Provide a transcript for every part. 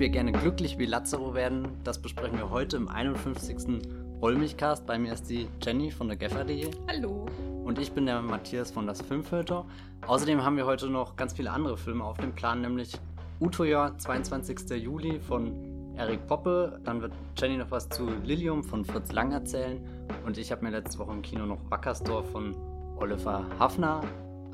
wir gerne glücklich wie Lazaro werden, das besprechen wir heute im 51. Wollmilchcast. Bei mir ist die Jenny von der Geffer.de. Hallo. Und ich bin der Matthias von das Filmfilter. Außerdem haben wir heute noch ganz viele andere Filme auf dem Plan, nämlich Utoja, 22. Juli von Erik Poppe. Dann wird Jenny noch was zu Lilium von Fritz Lang erzählen. Und ich habe mir letzte Woche im Kino noch Wackersdorf von Oliver Hafner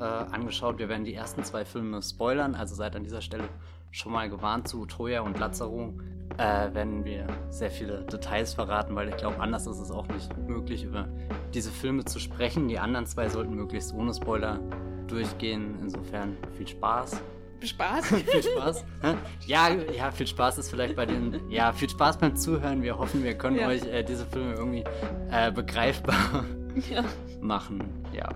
äh, angeschaut. Wir werden die ersten zwei Filme spoilern, also seid an dieser Stelle schon mal gewarnt zu Troja und Lazaro. Äh, werden wir sehr viele Details verraten, weil ich glaube, anders ist es auch nicht möglich, über diese Filme zu sprechen. Die anderen zwei sollten möglichst ohne Spoiler durchgehen. Insofern viel Spaß. Spaß? viel Spaß. ja, ja, viel Spaß ist vielleicht bei den. Ja, viel Spaß beim Zuhören. Wir hoffen, wir können ja. euch äh, diese Filme irgendwie äh, begreifbar ja. machen. Ja.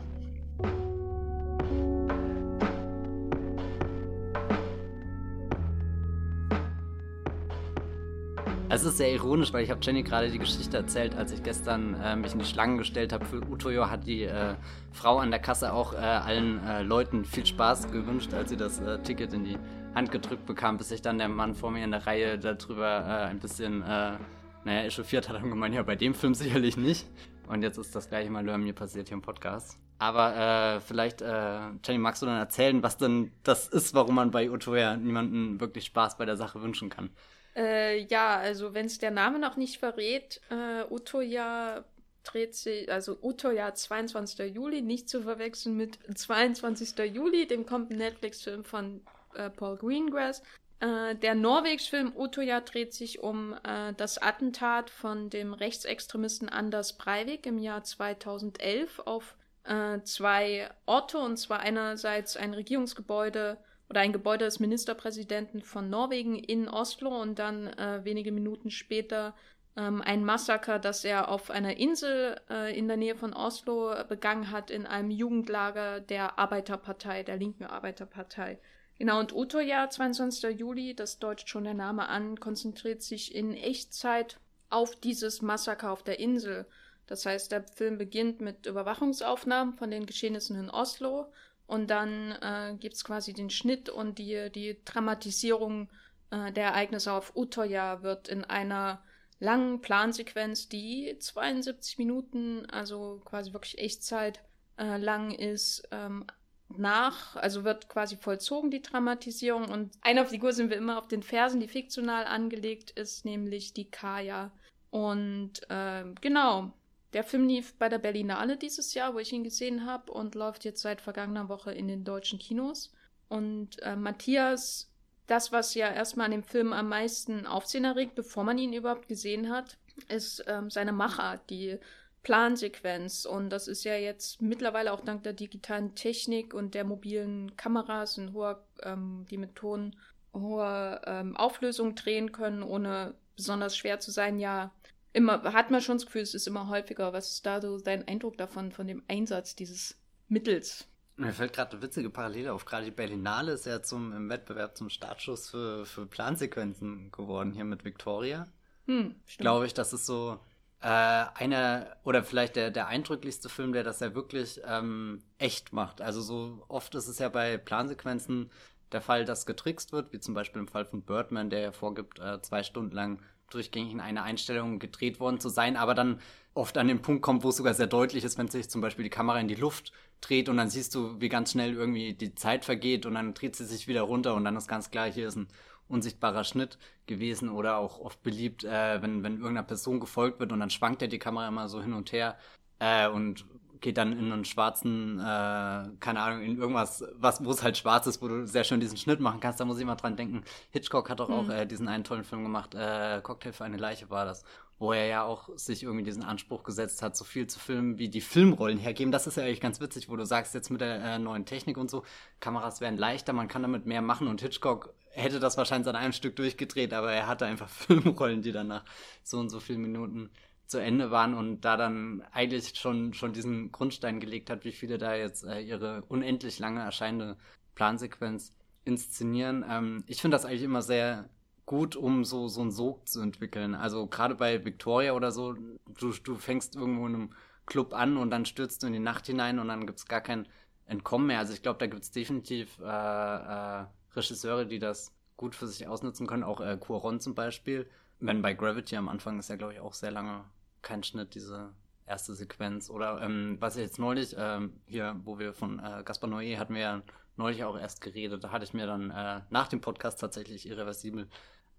Es ist sehr ironisch, weil ich habe Jenny gerade die Geschichte erzählt, als ich gestern äh, mich in die Schlangen gestellt habe für Utoyo, hat die äh, Frau an der Kasse auch äh, allen äh, Leuten viel Spaß gewünscht, als sie das äh, Ticket in die Hand gedrückt bekam, bis sich dann der Mann vor mir in der Reihe darüber äh, ein bisschen, naja, echauffiert hat und gemeint, ja, bei dem Film sicherlich nicht. Und jetzt ist das gleiche mal mir passiert hier im Podcast. Aber vielleicht, Jenny, magst du dann erzählen, was denn das ist, warum man bei Utoya niemanden wirklich Spaß bei der Sache wünschen kann? Äh, ja, also wenn es der Name noch nicht verrät, äh, Utoya dreht sich, also Utoya 22. Juli, nicht zu verwechseln mit 22. Juli, dem kommt ein Netflix-Film von äh, Paul Greengrass. Äh, der Norwegisch-Film Utoya dreht sich um äh, das Attentat von dem Rechtsextremisten Anders Breivik im Jahr 2011 auf äh, zwei Orte, und zwar einerseits ein Regierungsgebäude oder ein Gebäude des Ministerpräsidenten von Norwegen in Oslo und dann äh, wenige Minuten später ähm, ein Massaker, das er auf einer Insel äh, in der Nähe von Oslo begangen hat, in einem Jugendlager der Arbeiterpartei, der linken Arbeiterpartei. Genau, und Utoja, 22. Juli, das deutet schon der Name an, konzentriert sich in Echtzeit auf dieses Massaker auf der Insel. Das heißt, der Film beginnt mit Überwachungsaufnahmen von den Geschehnissen in Oslo und dann äh, gibt es quasi den Schnitt und die, die Dramatisierung äh, der Ereignisse auf Utoya wird in einer langen Plansequenz, die 72 Minuten, also quasi wirklich Echtzeit äh, lang ist, ähm, nach, also wird quasi vollzogen, die Dramatisierung. Und einer Figur sind wir immer auf den Fersen, die fiktional angelegt ist, nämlich die Kaya. Und äh, genau, der Film lief bei der Berlinale dieses Jahr, wo ich ihn gesehen habe und läuft jetzt seit vergangener Woche in den deutschen Kinos. Und äh, Matthias, das, was ja erstmal an dem Film am meisten Aufsehen erregt, bevor man ihn überhaupt gesehen hat, ist ähm, seine Machart, die Plansequenz. Und das ist ja jetzt mittlerweile auch dank der digitalen Technik und der mobilen Kameras und hoher, ähm, die mit Ton hoher ähm, Auflösung drehen können, ohne besonders schwer zu sein, ja immer, hat man schon das Gefühl, es ist immer häufiger. Was ist da so dein Eindruck davon, von dem Einsatz dieses Mittels? Mir fällt gerade eine witzige Parallele auf. Gerade die Berlinale ist ja zum, im Wettbewerb zum Startschuss für, für Plansequenzen geworden, hier mit Victoria. Hm, Glaube ich, das ist so äh, einer, oder vielleicht der, der eindrücklichste Film, der das ja wirklich ähm, echt macht. Also so oft ist es ja bei Plansequenzen der Fall, dass getrickst wird, wie zum Beispiel im Fall von Birdman, der ja vorgibt, äh, zwei Stunden lang durchgängig in einer Einstellung gedreht worden zu sein, aber dann oft an den Punkt kommt, wo es sogar sehr deutlich ist, wenn sich zum Beispiel die Kamera in die Luft dreht und dann siehst du, wie ganz schnell irgendwie die Zeit vergeht und dann dreht sie sich wieder runter und dann ist ganz klar, hier ist ein unsichtbarer Schnitt gewesen oder auch oft beliebt, äh, wenn, wenn irgendeiner Person gefolgt wird und dann schwankt ja die Kamera immer so hin und her äh, und geht dann in einen schwarzen, äh, keine Ahnung, in irgendwas, was, wo es halt schwarz ist, wo du sehr schön diesen Schnitt machen kannst. Da muss ich mal dran denken. Hitchcock hat doch mhm. auch äh, diesen einen tollen Film gemacht, äh, Cocktail für eine Leiche war das, wo er ja auch sich irgendwie diesen Anspruch gesetzt hat, so viel zu filmen, wie die Filmrollen hergeben. Das ist ja eigentlich ganz witzig, wo du sagst, jetzt mit der äh, neuen Technik und so, Kameras werden leichter, man kann damit mehr machen und Hitchcock hätte das wahrscheinlich an einem Stück durchgedreht, aber er hatte einfach Filmrollen, die dann nach so und so vielen Minuten zu Ende waren und da dann eigentlich schon, schon diesen Grundstein gelegt hat, wie viele da jetzt äh, ihre unendlich lange erscheinende Plansequenz inszenieren. Ähm, ich finde das eigentlich immer sehr gut, um so, so einen Sog zu entwickeln. Also gerade bei Victoria oder so, du, du fängst irgendwo in einem Club an und dann stürzt du in die Nacht hinein und dann gibt es gar kein Entkommen mehr. Also ich glaube, da gibt es definitiv äh, äh, Regisseure, die das gut für sich ausnutzen können. Auch äh, Cuaron zum Beispiel. Wenn bei Gravity am Anfang ist ja, glaube ich, auch sehr lange kein Schnitt, diese erste Sequenz. Oder ähm, was ich jetzt neulich, ähm, hier, wo wir von äh, Gaspar Noé hatten wir ja neulich auch erst geredet, da hatte ich mir dann äh, nach dem Podcast tatsächlich irreversibel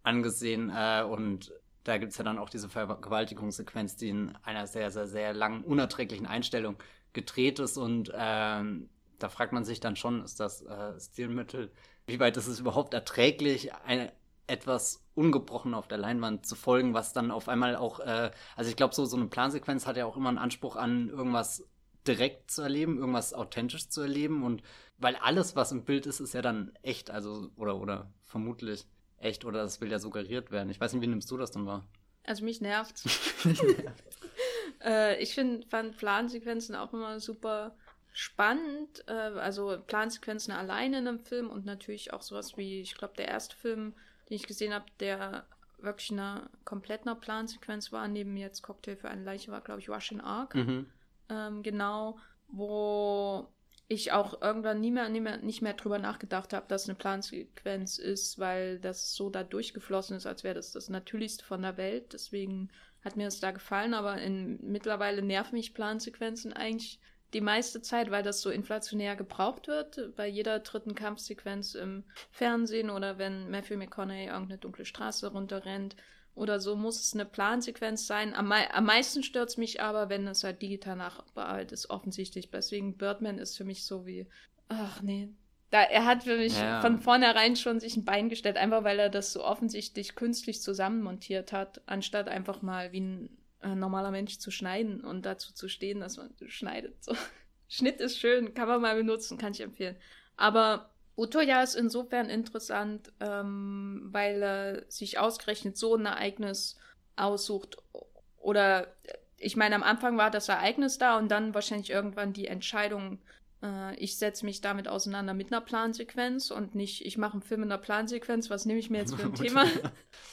angesehen äh, und da gibt es ja dann auch diese Vergewaltigungssequenz, die in einer sehr, sehr, sehr langen, unerträglichen Einstellung gedreht ist. Und ähm, da fragt man sich dann schon, ist das äh, Stilmittel, wie weit ist es überhaupt erträglich, eine, etwas ungebrochen auf der Leinwand zu folgen, was dann auf einmal auch, äh, also ich glaube, so, so eine Plansequenz hat ja auch immer einen Anspruch an irgendwas direkt zu erleben, irgendwas authentisch zu erleben und weil alles, was im Bild ist, ist ja dann echt, also oder oder vermutlich echt oder das will ja suggeriert werden. Ich weiß nicht, wie nimmst du das dann wahr? Also mich nervt. äh, ich finde fand Plansequenzen auch immer super spannend. Äh, also Plansequenzen alleine in einem Film und natürlich auch sowas wie, ich glaube, der erste Film, den ich gesehen habe, der wirklich eine komplett eine Plansequenz war, neben jetzt Cocktail für eine Leiche war, glaube ich, Russian Ark. Mhm. Ähm, genau, wo ich auch irgendwann nie mehr, nie mehr, nicht mehr drüber nachgedacht habe, dass eine Plansequenz ist, weil das so da durchgeflossen ist, als wäre das das Natürlichste von der Welt. Deswegen hat mir das da gefallen, aber in, mittlerweile nerven mich Plansequenzen eigentlich die meiste Zeit, weil das so inflationär gebraucht wird, bei jeder dritten Kampfsequenz im Fernsehen oder wenn Matthew McConaughey irgendeine dunkle Straße runterrennt oder so, muss es eine Plansequenz sein. Am, mei am meisten stört es mich aber, wenn es halt digital nachbearbeitet ist, offensichtlich. Deswegen Birdman ist für mich so wie, ach nee. Da, er hat für mich ja. von vornherein schon sich ein Bein gestellt, einfach weil er das so offensichtlich künstlich zusammenmontiert hat, anstatt einfach mal wie ein äh, normaler Mensch zu schneiden und dazu zu stehen, dass man schneidet. So. Schnitt ist schön, kann man mal benutzen, kann ich empfehlen. Aber Utoya ist insofern interessant, ähm, weil er sich ausgerechnet so ein Ereignis aussucht. Oder ich meine, am Anfang war das Ereignis da und dann wahrscheinlich irgendwann die Entscheidung, äh, ich setze mich damit auseinander mit einer Plansequenz und nicht, ich mache einen Film in einer Plansequenz, was nehme ich mir jetzt für ein Thema?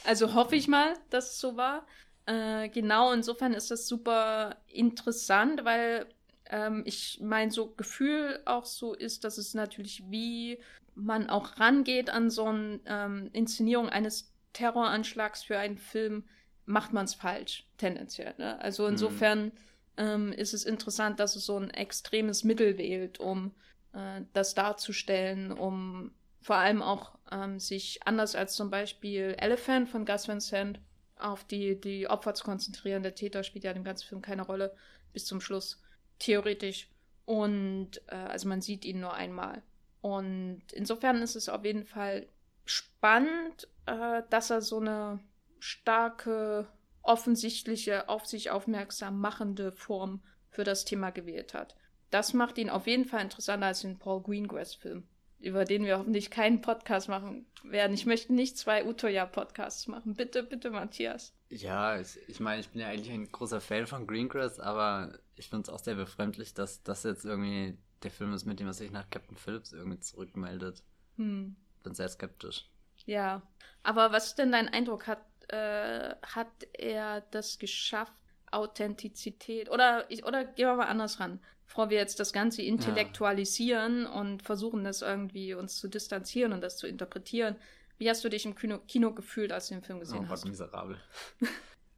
Also hoffe ich mal, dass es so war. Äh, genau, insofern ist das super interessant, weil ähm, ich mein so Gefühl auch so ist, dass es natürlich wie man auch rangeht an so eine ähm, Inszenierung eines Terroranschlags für einen Film, macht man es falsch, tendenziell. Ne? Also mhm. insofern mhm. ähm, ist es interessant, dass es so ein extremes Mittel wählt, um äh, das darzustellen, um vor allem auch ähm, sich anders als zum Beispiel Elephant von Gus Van Sant auf die, die Opfer zu konzentrieren. Der Täter spielt ja im ganzen Film keine Rolle bis zum Schluss, theoretisch. Und äh, also man sieht ihn nur einmal. Und insofern ist es auf jeden Fall spannend, äh, dass er so eine starke, offensichtliche, auf sich aufmerksam machende Form für das Thema gewählt hat. Das macht ihn auf jeden Fall interessanter als den Paul Greengrass-Film über den wir hoffentlich keinen Podcast machen werden. Ich möchte nicht zwei Utoya-Podcasts machen. Bitte, bitte, Matthias. Ja, ich, ich meine, ich bin ja eigentlich ein großer Fan von Greengrass, aber ich finde es auch sehr befremdlich, dass das jetzt irgendwie der Film ist, mit dem er sich nach Captain Phillips irgendwie zurückmeldet. Hm. Bin sehr skeptisch. Ja, aber was ist denn dein Eindruck? Hat, äh, hat er das geschafft, Authentizität oder, oder gehen wir mal anders ran bevor wir jetzt das Ganze intellektualisieren ja. und versuchen, das irgendwie uns zu distanzieren und das zu interpretieren. Wie hast du dich im Kino, Kino gefühlt, als du den Film gesehen oh, hast? miserabel.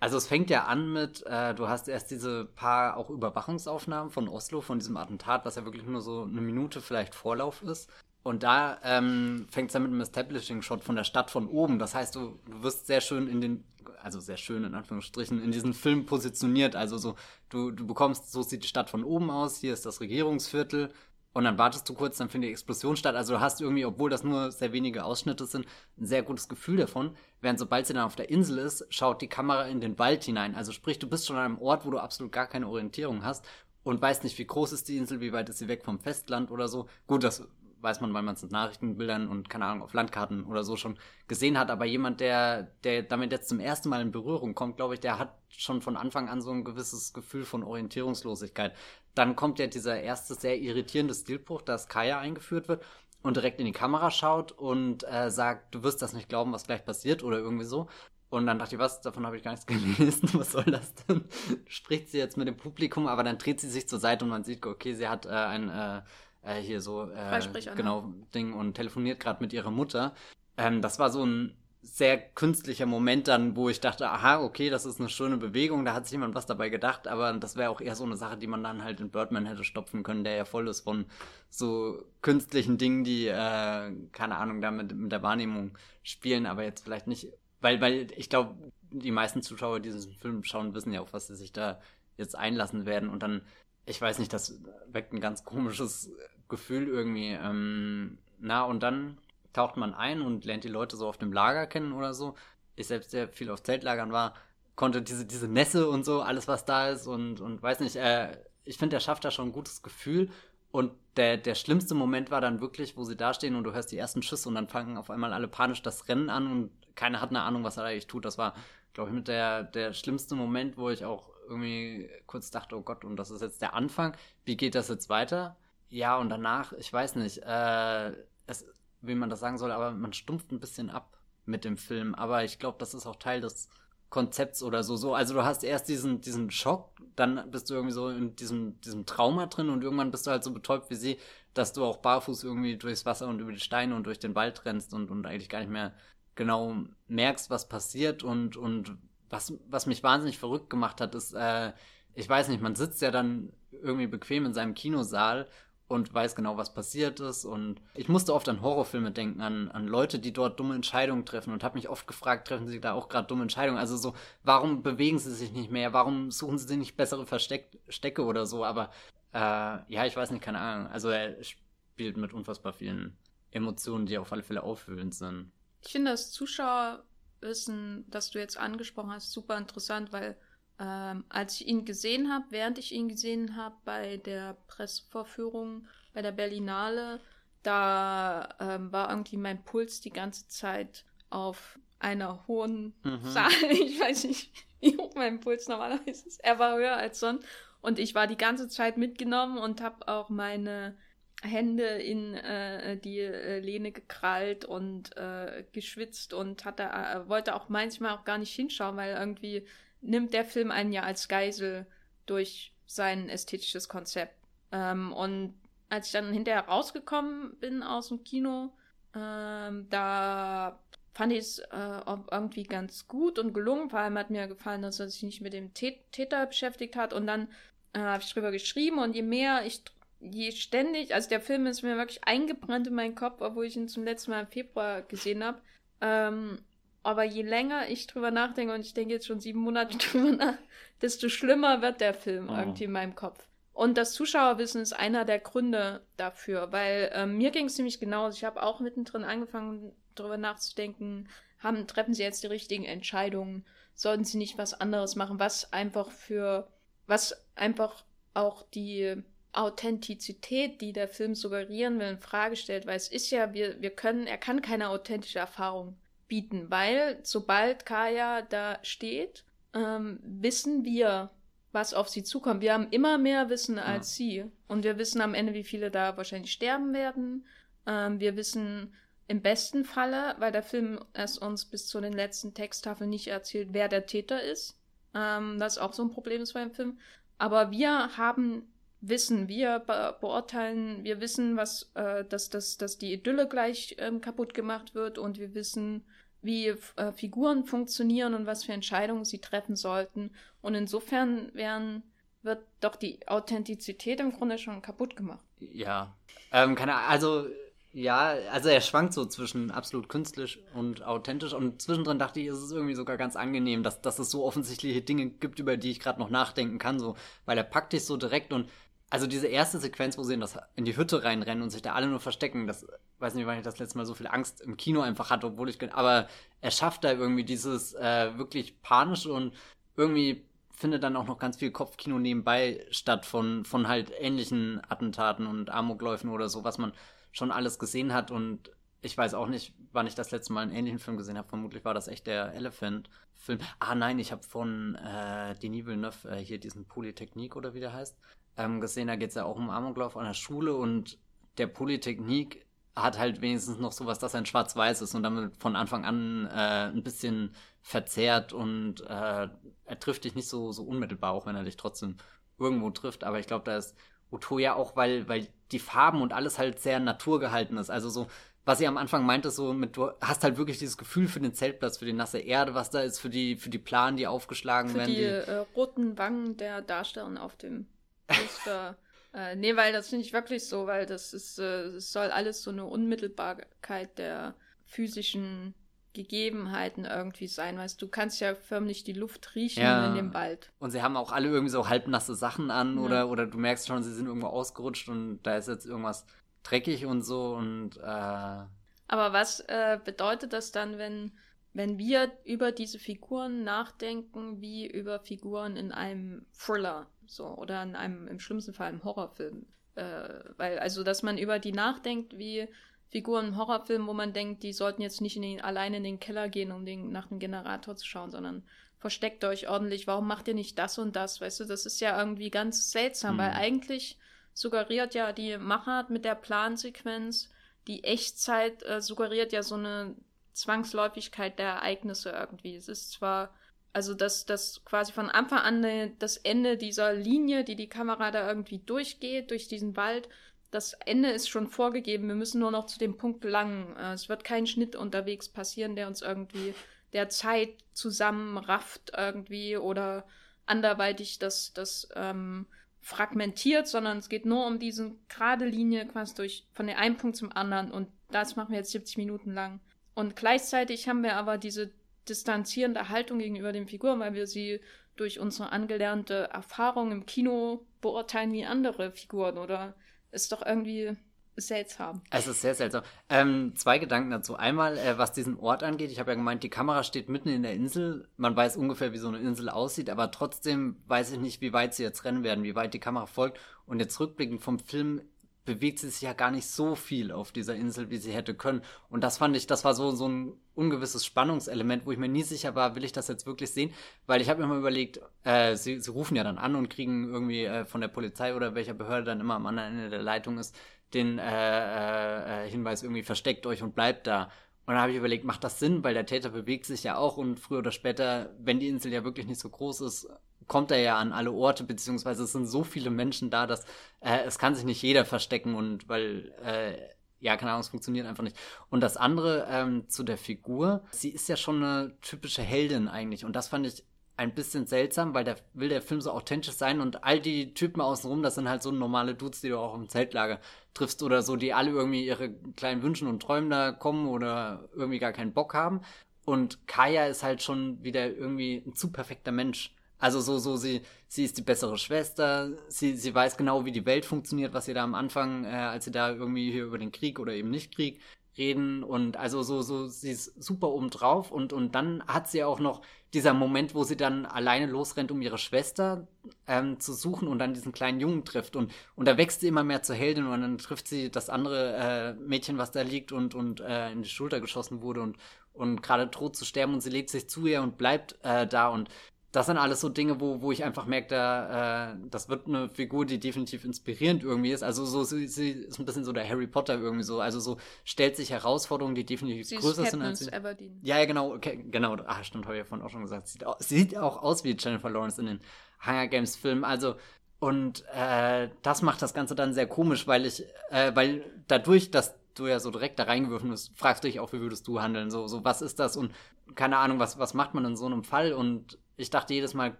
Also es fängt ja an mit, äh, du hast erst diese paar auch Überwachungsaufnahmen von Oslo, von diesem Attentat, was ja wirklich nur so eine Minute vielleicht Vorlauf ist. Und da ähm, fängt es dann mit einem Establishing-Shot von der Stadt von oben. Das heißt, du, du wirst sehr schön in den also sehr schön in Anführungsstrichen, in diesem Film positioniert. Also so, du, du bekommst, so sieht die Stadt von oben aus, hier ist das Regierungsviertel und dann wartest du kurz, dann findet die Explosion statt. Also du hast irgendwie, obwohl das nur sehr wenige Ausschnitte sind, ein sehr gutes Gefühl davon. Während sobald sie dann auf der Insel ist, schaut die Kamera in den Wald hinein. Also sprich, du bist schon an einem Ort, wo du absolut gar keine Orientierung hast und weißt nicht, wie groß ist die Insel, wie weit ist sie weg vom Festland oder so. Gut, das weiß man, weil man es in Nachrichtenbildern und keine Ahnung auf Landkarten oder so schon gesehen hat. Aber jemand, der, der damit jetzt zum ersten Mal in Berührung kommt, glaube ich, der hat schon von Anfang an so ein gewisses Gefühl von Orientierungslosigkeit. Dann kommt ja dieser erste sehr irritierende Stilbruch, dass Kaya eingeführt wird und direkt in die Kamera schaut und äh, sagt, du wirst das nicht glauben, was gleich passiert oder irgendwie so. Und dann dachte ich, was, davon habe ich gar nichts gelesen, was soll das denn? Spricht sie jetzt mit dem Publikum, aber dann dreht sie sich zur Seite und man sieht, okay, sie hat äh, ein äh, äh, hier so äh, genau Ding und telefoniert gerade mit ihrer Mutter. ähm, das war so ein sehr künstlicher Moment dann, wo ich dachte, aha, okay, das ist eine schöne Bewegung, da hat sich jemand was dabei gedacht, aber das wäre auch eher so eine Sache, die man dann halt in Birdman hätte stopfen können, der ja voll ist von so künstlichen Dingen, die, äh, keine Ahnung, da mit, mit der Wahrnehmung spielen, aber jetzt vielleicht nicht, weil, weil ich glaube, die meisten Zuschauer, die diesen Film schauen, wissen ja auch, was sie sich da jetzt einlassen werden und dann, ich weiß nicht, das weckt ein ganz komisches Gefühl irgendwie, ähm, na, und dann taucht man ein und lernt die Leute so auf dem Lager kennen oder so. Ich selbst, der viel auf Zeltlagern war, konnte diese, diese Nässe und so, alles was da ist und, und weiß nicht, äh, ich finde, der schafft da schon ein gutes Gefühl. Und der, der schlimmste Moment war dann wirklich, wo sie da stehen und du hörst die ersten Schüsse und dann fangen auf einmal alle panisch das Rennen an und keiner hat eine Ahnung, was er eigentlich tut. Das war, glaube ich, mit der, der schlimmste Moment, wo ich auch irgendwie kurz dachte, oh Gott, und das ist jetzt der Anfang. Wie geht das jetzt weiter? Ja, und danach, ich weiß nicht, äh, es, wie man das sagen soll, aber man stumpft ein bisschen ab mit dem Film. Aber ich glaube, das ist auch Teil des Konzepts oder so. so. Also du hast erst diesen, diesen Schock, dann bist du irgendwie so in diesem, diesem Trauma drin und irgendwann bist du halt so betäubt wie sie, dass du auch barfuß irgendwie durchs Wasser und über die Steine und durch den Wald rennst und, und eigentlich gar nicht mehr genau merkst, was passiert und, und was, was mich wahnsinnig verrückt gemacht hat, ist, äh, ich weiß nicht, man sitzt ja dann irgendwie bequem in seinem Kinosaal und weiß genau, was passiert ist. Und ich musste oft an Horrorfilme denken, an, an Leute, die dort dumme Entscheidungen treffen und habe mich oft gefragt, treffen sie da auch gerade dumme Entscheidungen? Also so, warum bewegen sie sich nicht mehr? Warum suchen sie nicht bessere Verstecke oder so? Aber äh, ja, ich weiß nicht, keine Ahnung. Also er spielt mit unfassbar vielen Emotionen, die auf alle Fälle auffühlend sind. Ich finde das Zuschauerwissen, das du jetzt angesprochen hast, super interessant, weil ähm, als ich ihn gesehen habe, während ich ihn gesehen habe bei der Pressevorführung, bei der Berlinale, da ähm, war irgendwie mein Puls die ganze Zeit auf einer hohen mhm. Zahl. Ich weiß nicht, wie hoch mein Puls normalerweise ist. Er war höher als sonst. Und ich war die ganze Zeit mitgenommen und habe auch meine Hände in äh, die äh, Lehne gekrallt und äh, geschwitzt und hatte, äh, wollte auch manchmal auch gar nicht hinschauen, weil irgendwie nimmt der Film einen ja als Geisel durch sein ästhetisches Konzept. Ähm, und als ich dann hinterher rausgekommen bin aus dem Kino, ähm, da fand ich es äh, irgendwie ganz gut und gelungen. Vor allem hat mir gefallen, dass er sich nicht mit dem Täter beschäftigt hat. Und dann äh, habe ich drüber geschrieben und je mehr ich, je ständig, also der Film ist mir wirklich eingebrannt in meinen Kopf, obwohl ich ihn zum letzten Mal im Februar gesehen habe. Ähm, aber je länger ich drüber nachdenke, und ich denke jetzt schon sieben Monate drüber nach, desto schlimmer wird der Film oh. irgendwie in meinem Kopf. Und das Zuschauerwissen ist einer der Gründe dafür, weil äh, mir ging es nämlich genauso. Ich habe auch mittendrin angefangen, darüber nachzudenken, haben, treffen sie jetzt die richtigen Entscheidungen? Sollten sie nicht was anderes machen, was einfach für, was einfach auch die Authentizität, die der Film suggerieren will, in Frage stellt, weil es ist ja, wir, wir können, er kann keine authentische Erfahrung bieten, weil sobald Kaya da steht, ähm, wissen wir, was auf sie zukommt. Wir haben immer mehr Wissen als ja. sie. Und wir wissen am Ende, wie viele da wahrscheinlich sterben werden. Ähm, wir wissen im besten Falle, weil der Film es uns bis zu den letzten Texttafeln nicht erzählt, wer der Täter ist. Ähm, das ist auch so ein Problem ist beim Film. Aber wir haben Wissen, wir be beurteilen, wir wissen, was, äh, dass, dass, dass die Idylle gleich ähm, kaputt gemacht wird und wir wissen, wie äh, Figuren funktionieren und was für Entscheidungen sie treffen sollten. Und insofern werden, wird doch die Authentizität im Grunde schon kaputt gemacht. Ja. Ähm, keine Ahnung, also ja, also er schwankt so zwischen absolut künstlich und authentisch und zwischendrin dachte ich, ist es irgendwie sogar ganz angenehm, dass, dass es so offensichtliche Dinge gibt, über die ich gerade noch nachdenken kann, so, weil er packt dich so direkt und also diese erste Sequenz, wo sie in, das, in die Hütte reinrennen und sich da alle nur verstecken, das weiß nicht, wann ich das letzte Mal so viel Angst im Kino einfach hatte, obwohl ich, aber er schafft da irgendwie dieses äh, wirklich panische und irgendwie findet dann auch noch ganz viel Kopfkino nebenbei statt von, von halt ähnlichen Attentaten und Amokläufen oder so, was man schon alles gesehen hat und ich weiß auch nicht, wann ich das letzte Mal einen ähnlichen Film gesehen habe. Vermutlich war das echt der Elephant-Film. Ah nein, ich habe von äh, Denis Villeneuve äh, hier diesen Polytechnik oder wie der heißt ähm, gesehen, da geht es ja auch um Amoklauf an der Schule und der Polytechnik hat halt wenigstens noch sowas, dass er in schwarz-weiß ist und damit von Anfang an äh, ein bisschen verzerrt und äh, er trifft dich nicht so, so unmittelbar, auch wenn er dich trotzdem irgendwo trifft. Aber ich glaube, da ist Utoya auch, weil, weil die Farben und alles halt sehr naturgehalten ist. Also so, was ihr am Anfang meinte, so mit, du hast halt wirklich dieses Gefühl für den Zeltplatz, für die nasse Erde, was da ist, für die, für die Planen, die aufgeschlagen für werden. Die, die äh, roten Wangen der Darstellerin auf dem Poster. äh, nee, weil das finde ich wirklich so, weil das ist, äh, es soll alles so eine Unmittelbarkeit der physischen Gegebenheiten irgendwie sein, weißt du, du kannst ja förmlich die Luft riechen ja. in dem Wald. Und sie haben auch alle irgendwie so halbnasse Sachen an ja. oder, oder du merkst schon, sie sind irgendwo ausgerutscht und da ist jetzt irgendwas dreckig und so und äh Aber was äh, bedeutet das dann, wenn, wenn wir über diese Figuren nachdenken, wie über Figuren in einem Thriller, so, oder in einem, im schlimmsten Fall einem Horrorfilm? Äh, weil, also, dass man über die nachdenkt, wie Figuren im Horrorfilm, wo man denkt, die sollten jetzt nicht in den, allein in den Keller gehen, um den, nach dem Generator zu schauen, sondern versteckt euch ordentlich, warum macht ihr nicht das und das? Weißt du, das ist ja irgendwie ganz seltsam, mhm. weil eigentlich suggeriert ja die Machart mit der Plansequenz, die Echtzeit äh, suggeriert ja so eine Zwangsläufigkeit der Ereignisse irgendwie. Es ist zwar, also dass das quasi von Anfang an das Ende dieser Linie, die die Kamera da irgendwie durchgeht, durch diesen Wald, das Ende ist schon vorgegeben. Wir müssen nur noch zu dem Punkt gelangen. Äh, es wird kein Schnitt unterwegs passieren, der uns irgendwie der Zeit zusammenrafft irgendwie oder anderweitig das, das ähm, fragmentiert, sondern es geht nur um diese gerade Linie quasi durch von dem einen Punkt zum anderen und das machen wir jetzt 70 Minuten lang. Und gleichzeitig haben wir aber diese distanzierende Haltung gegenüber den Figuren, weil wir sie durch unsere angelernte Erfahrung im Kino beurteilen wie andere Figuren oder ist doch irgendwie seltsam. Es ist sehr seltsam. Ähm, zwei Gedanken dazu. Einmal, äh, was diesen Ort angeht. Ich habe ja gemeint, die Kamera steht mitten in der Insel. Man weiß ungefähr, wie so eine Insel aussieht, aber trotzdem weiß ich nicht, wie weit sie jetzt rennen werden, wie weit die Kamera folgt. Und jetzt rückblickend vom Film bewegt sie sich ja gar nicht so viel auf dieser Insel, wie sie hätte können. Und das fand ich, das war so, so ein ungewisses Spannungselement, wo ich mir nie sicher war, will ich das jetzt wirklich sehen? Weil ich habe mir mal überlegt, äh, sie, sie rufen ja dann an und kriegen irgendwie äh, von der Polizei oder welcher Behörde dann immer am anderen Ende der Leitung ist, den äh, äh, äh, Hinweis irgendwie versteckt euch und bleibt da. Und dann habe ich überlegt, macht das Sinn, weil der Täter bewegt sich ja auch und früher oder später, wenn die Insel ja wirklich nicht so groß ist, kommt er ja an alle Orte, beziehungsweise es sind so viele Menschen da, dass äh, es kann sich nicht jeder verstecken und weil, äh, ja, keine Ahnung, es funktioniert einfach nicht. Und das andere ähm, zu der Figur, sie ist ja schon eine typische Heldin eigentlich und das fand ich ein bisschen seltsam, weil der will der Film so authentisch sein und all die Typen außenrum, das sind halt so normale Dudes, die du auch im Zeltlager triffst oder so, die alle irgendwie ihre kleinen Wünschen und Träumen da kommen oder irgendwie gar keinen Bock haben. Und Kaya ist halt schon wieder irgendwie ein zu perfekter Mensch. Also so, so, sie, sie ist die bessere Schwester, sie, sie weiß genau, wie die Welt funktioniert, was sie da am Anfang, äh, als sie da irgendwie hier über den Krieg oder eben nicht Krieg reden. Und also so, so, sie ist super obendrauf und, und dann hat sie auch noch dieser Moment, wo sie dann alleine losrennt, um ihre Schwester ähm, zu suchen und dann diesen kleinen Jungen trifft. Und, und da wächst sie immer mehr zur Heldin und dann trifft sie das andere äh, Mädchen, was da liegt und, und äh, in die Schulter geschossen wurde und, und gerade droht zu sterben. Und sie legt sich zu ihr und bleibt äh, da. Und das sind alles so Dinge, wo, wo ich einfach merke, da, äh, das wird eine Figur, die definitiv inspirierend irgendwie ist. Also so, sie, sie ist ein bisschen so der Harry Potter irgendwie so. Also so stellt sich Herausforderungen, die definitiv sie größer sind als sie. Aberdeen. Ja, ja, genau, okay, genau. Ah, stimmt, habe ich ja vorhin auch schon gesagt. Sieht auch, sieht auch aus wie Jennifer Lawrence in den Hunger Games Filmen. Also und äh, das macht das Ganze dann sehr komisch, weil ich, äh, weil dadurch, dass du ja so direkt da reingeworfen bist, fragst du dich auch, wie würdest du handeln? So, so was ist das? Und keine Ahnung, was, was macht man in so einem Fall? Und ich dachte jedes Mal,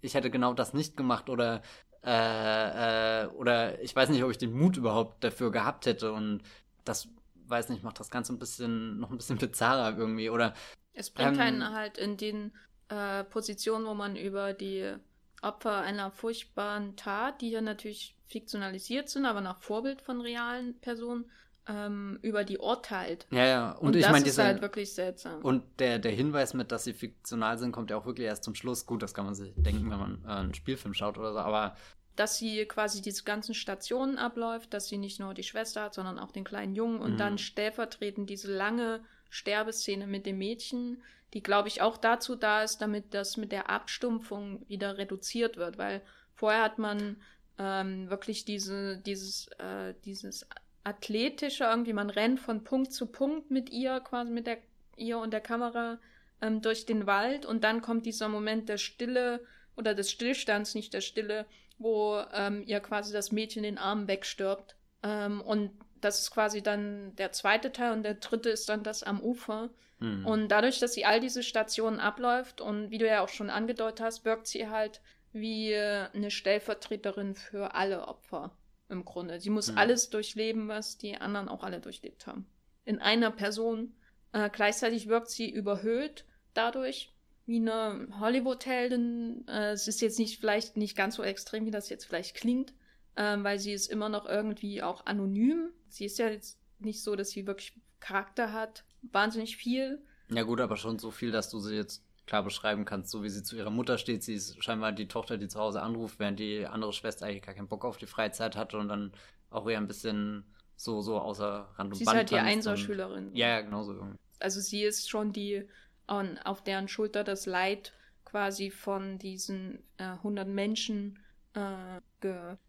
ich hätte genau das nicht gemacht oder äh, äh, oder ich weiß nicht, ob ich den Mut überhaupt dafür gehabt hätte und das weiß nicht, macht das Ganze ein bisschen noch ein bisschen bizarrer irgendwie oder es bringt ähm, einen halt in den äh, Positionen, wo man über die Opfer einer furchtbaren Tat, die ja natürlich fiktionalisiert sind, aber nach Vorbild von realen Personen, ähm, über die urteilt. Ja, ja. Und, und ich meine, das ist halt wirklich seltsam. Und der, der Hinweis mit, dass sie fiktional sind, kommt ja auch wirklich erst zum Schluss. Gut, das kann man sich denken, wenn man äh, einen Spielfilm schaut oder so, aber. Dass sie quasi diese ganzen Stationen abläuft, dass sie nicht nur die Schwester hat, sondern auch den kleinen Jungen und mhm. dann stellvertretend diese lange Sterbeszene mit dem Mädchen, die, glaube ich, auch dazu da ist, damit das mit der Abstumpfung wieder reduziert wird, weil vorher hat man ähm, wirklich diese, dieses, äh, dieses athletischer irgendwie. Man rennt von Punkt zu Punkt mit ihr, quasi mit der, ihr und der Kamera ähm, durch den Wald und dann kommt dieser Moment der Stille oder des Stillstands, nicht der Stille, wo ähm, ihr quasi das Mädchen den Arm wegstirbt. Ähm, und das ist quasi dann der zweite Teil und der dritte ist dann das am Ufer. Mhm. Und dadurch, dass sie all diese Stationen abläuft und wie du ja auch schon angedeutet hast, wirkt sie halt wie eine Stellvertreterin für alle Opfer im Grunde. Sie muss mhm. alles durchleben, was die anderen auch alle durchlebt haben. In einer Person. Äh, gleichzeitig wirkt sie überhöht dadurch, wie eine Hollywood-Heldin. Äh, es ist jetzt nicht vielleicht nicht ganz so extrem, wie das jetzt vielleicht klingt, äh, weil sie ist immer noch irgendwie auch anonym. Sie ist ja jetzt nicht so, dass sie wirklich Charakter hat. Wahnsinnig viel. Ja gut, aber schon so viel, dass du sie jetzt klar beschreiben kannst, so wie sie zu ihrer Mutter steht. Sie ist scheinbar die Tochter, die zu Hause anruft, während die andere Schwester eigentlich gar keinen Bock auf die Freizeit hatte und dann auch eher ein bisschen so, so außer Rand und sie Band. Ist halt die Einserschülerin. Ja, ja, genau so. Also sie ist schon die, auf deren Schulter das Leid quasi von diesen äh, 100 Menschen äh,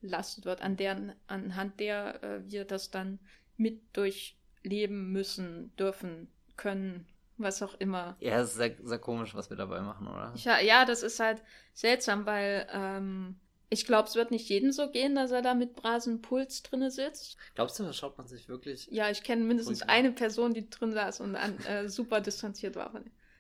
gelastet wird, an deren, anhand der äh, wir das dann mit durchleben müssen, dürfen, können, was auch immer. Ja, es ist sehr, sehr komisch, was wir dabei machen, oder? Ja, ja das ist halt seltsam, weil ähm, ich glaube, es wird nicht jedem so gehen, dass er da mit brasem Puls drinne sitzt. Glaubst du, das schaut man sich wirklich? Ja, ich kenne mindestens eine Person, die drin saß und an, äh, super distanziert war.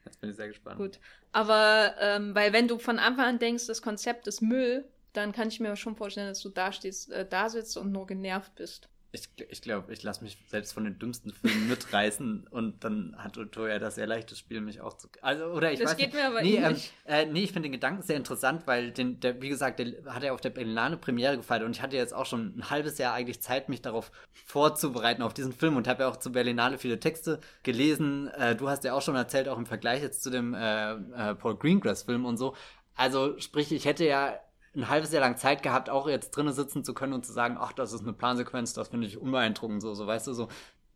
Jetzt bin ich sehr gespannt. Gut. Aber, ähm, weil wenn du von Anfang an denkst, das Konzept ist Müll, dann kann ich mir schon vorstellen, dass du da stehst, äh, da sitzt und nur genervt bist. Ich, ich glaube, ich lasse mich selbst von den dümmsten Filmen mitreißen und dann hat Otoya das sehr leichtes Spiel, mich auch zu. Also, oder ich das weiß geht nicht. mir aber nee, ähm, äh, nee, ich finde den Gedanken sehr interessant, weil den, der, wie gesagt, der hat ja auf der Berlinale Premiere gefeiert und ich hatte jetzt auch schon ein halbes Jahr eigentlich Zeit, mich darauf vorzubereiten, auf diesen Film und habe ja auch zu Berlinale viele Texte gelesen. Äh, du hast ja auch schon erzählt, auch im Vergleich jetzt zu dem äh, äh Paul Greengrass-Film und so. Also, sprich, ich hätte ja ein halbes Jahr lang Zeit gehabt, auch jetzt drinnen sitzen zu können und zu sagen, ach, das ist eine Plansequenz, das finde ich unbeeindruckend, so, so, weißt du, so.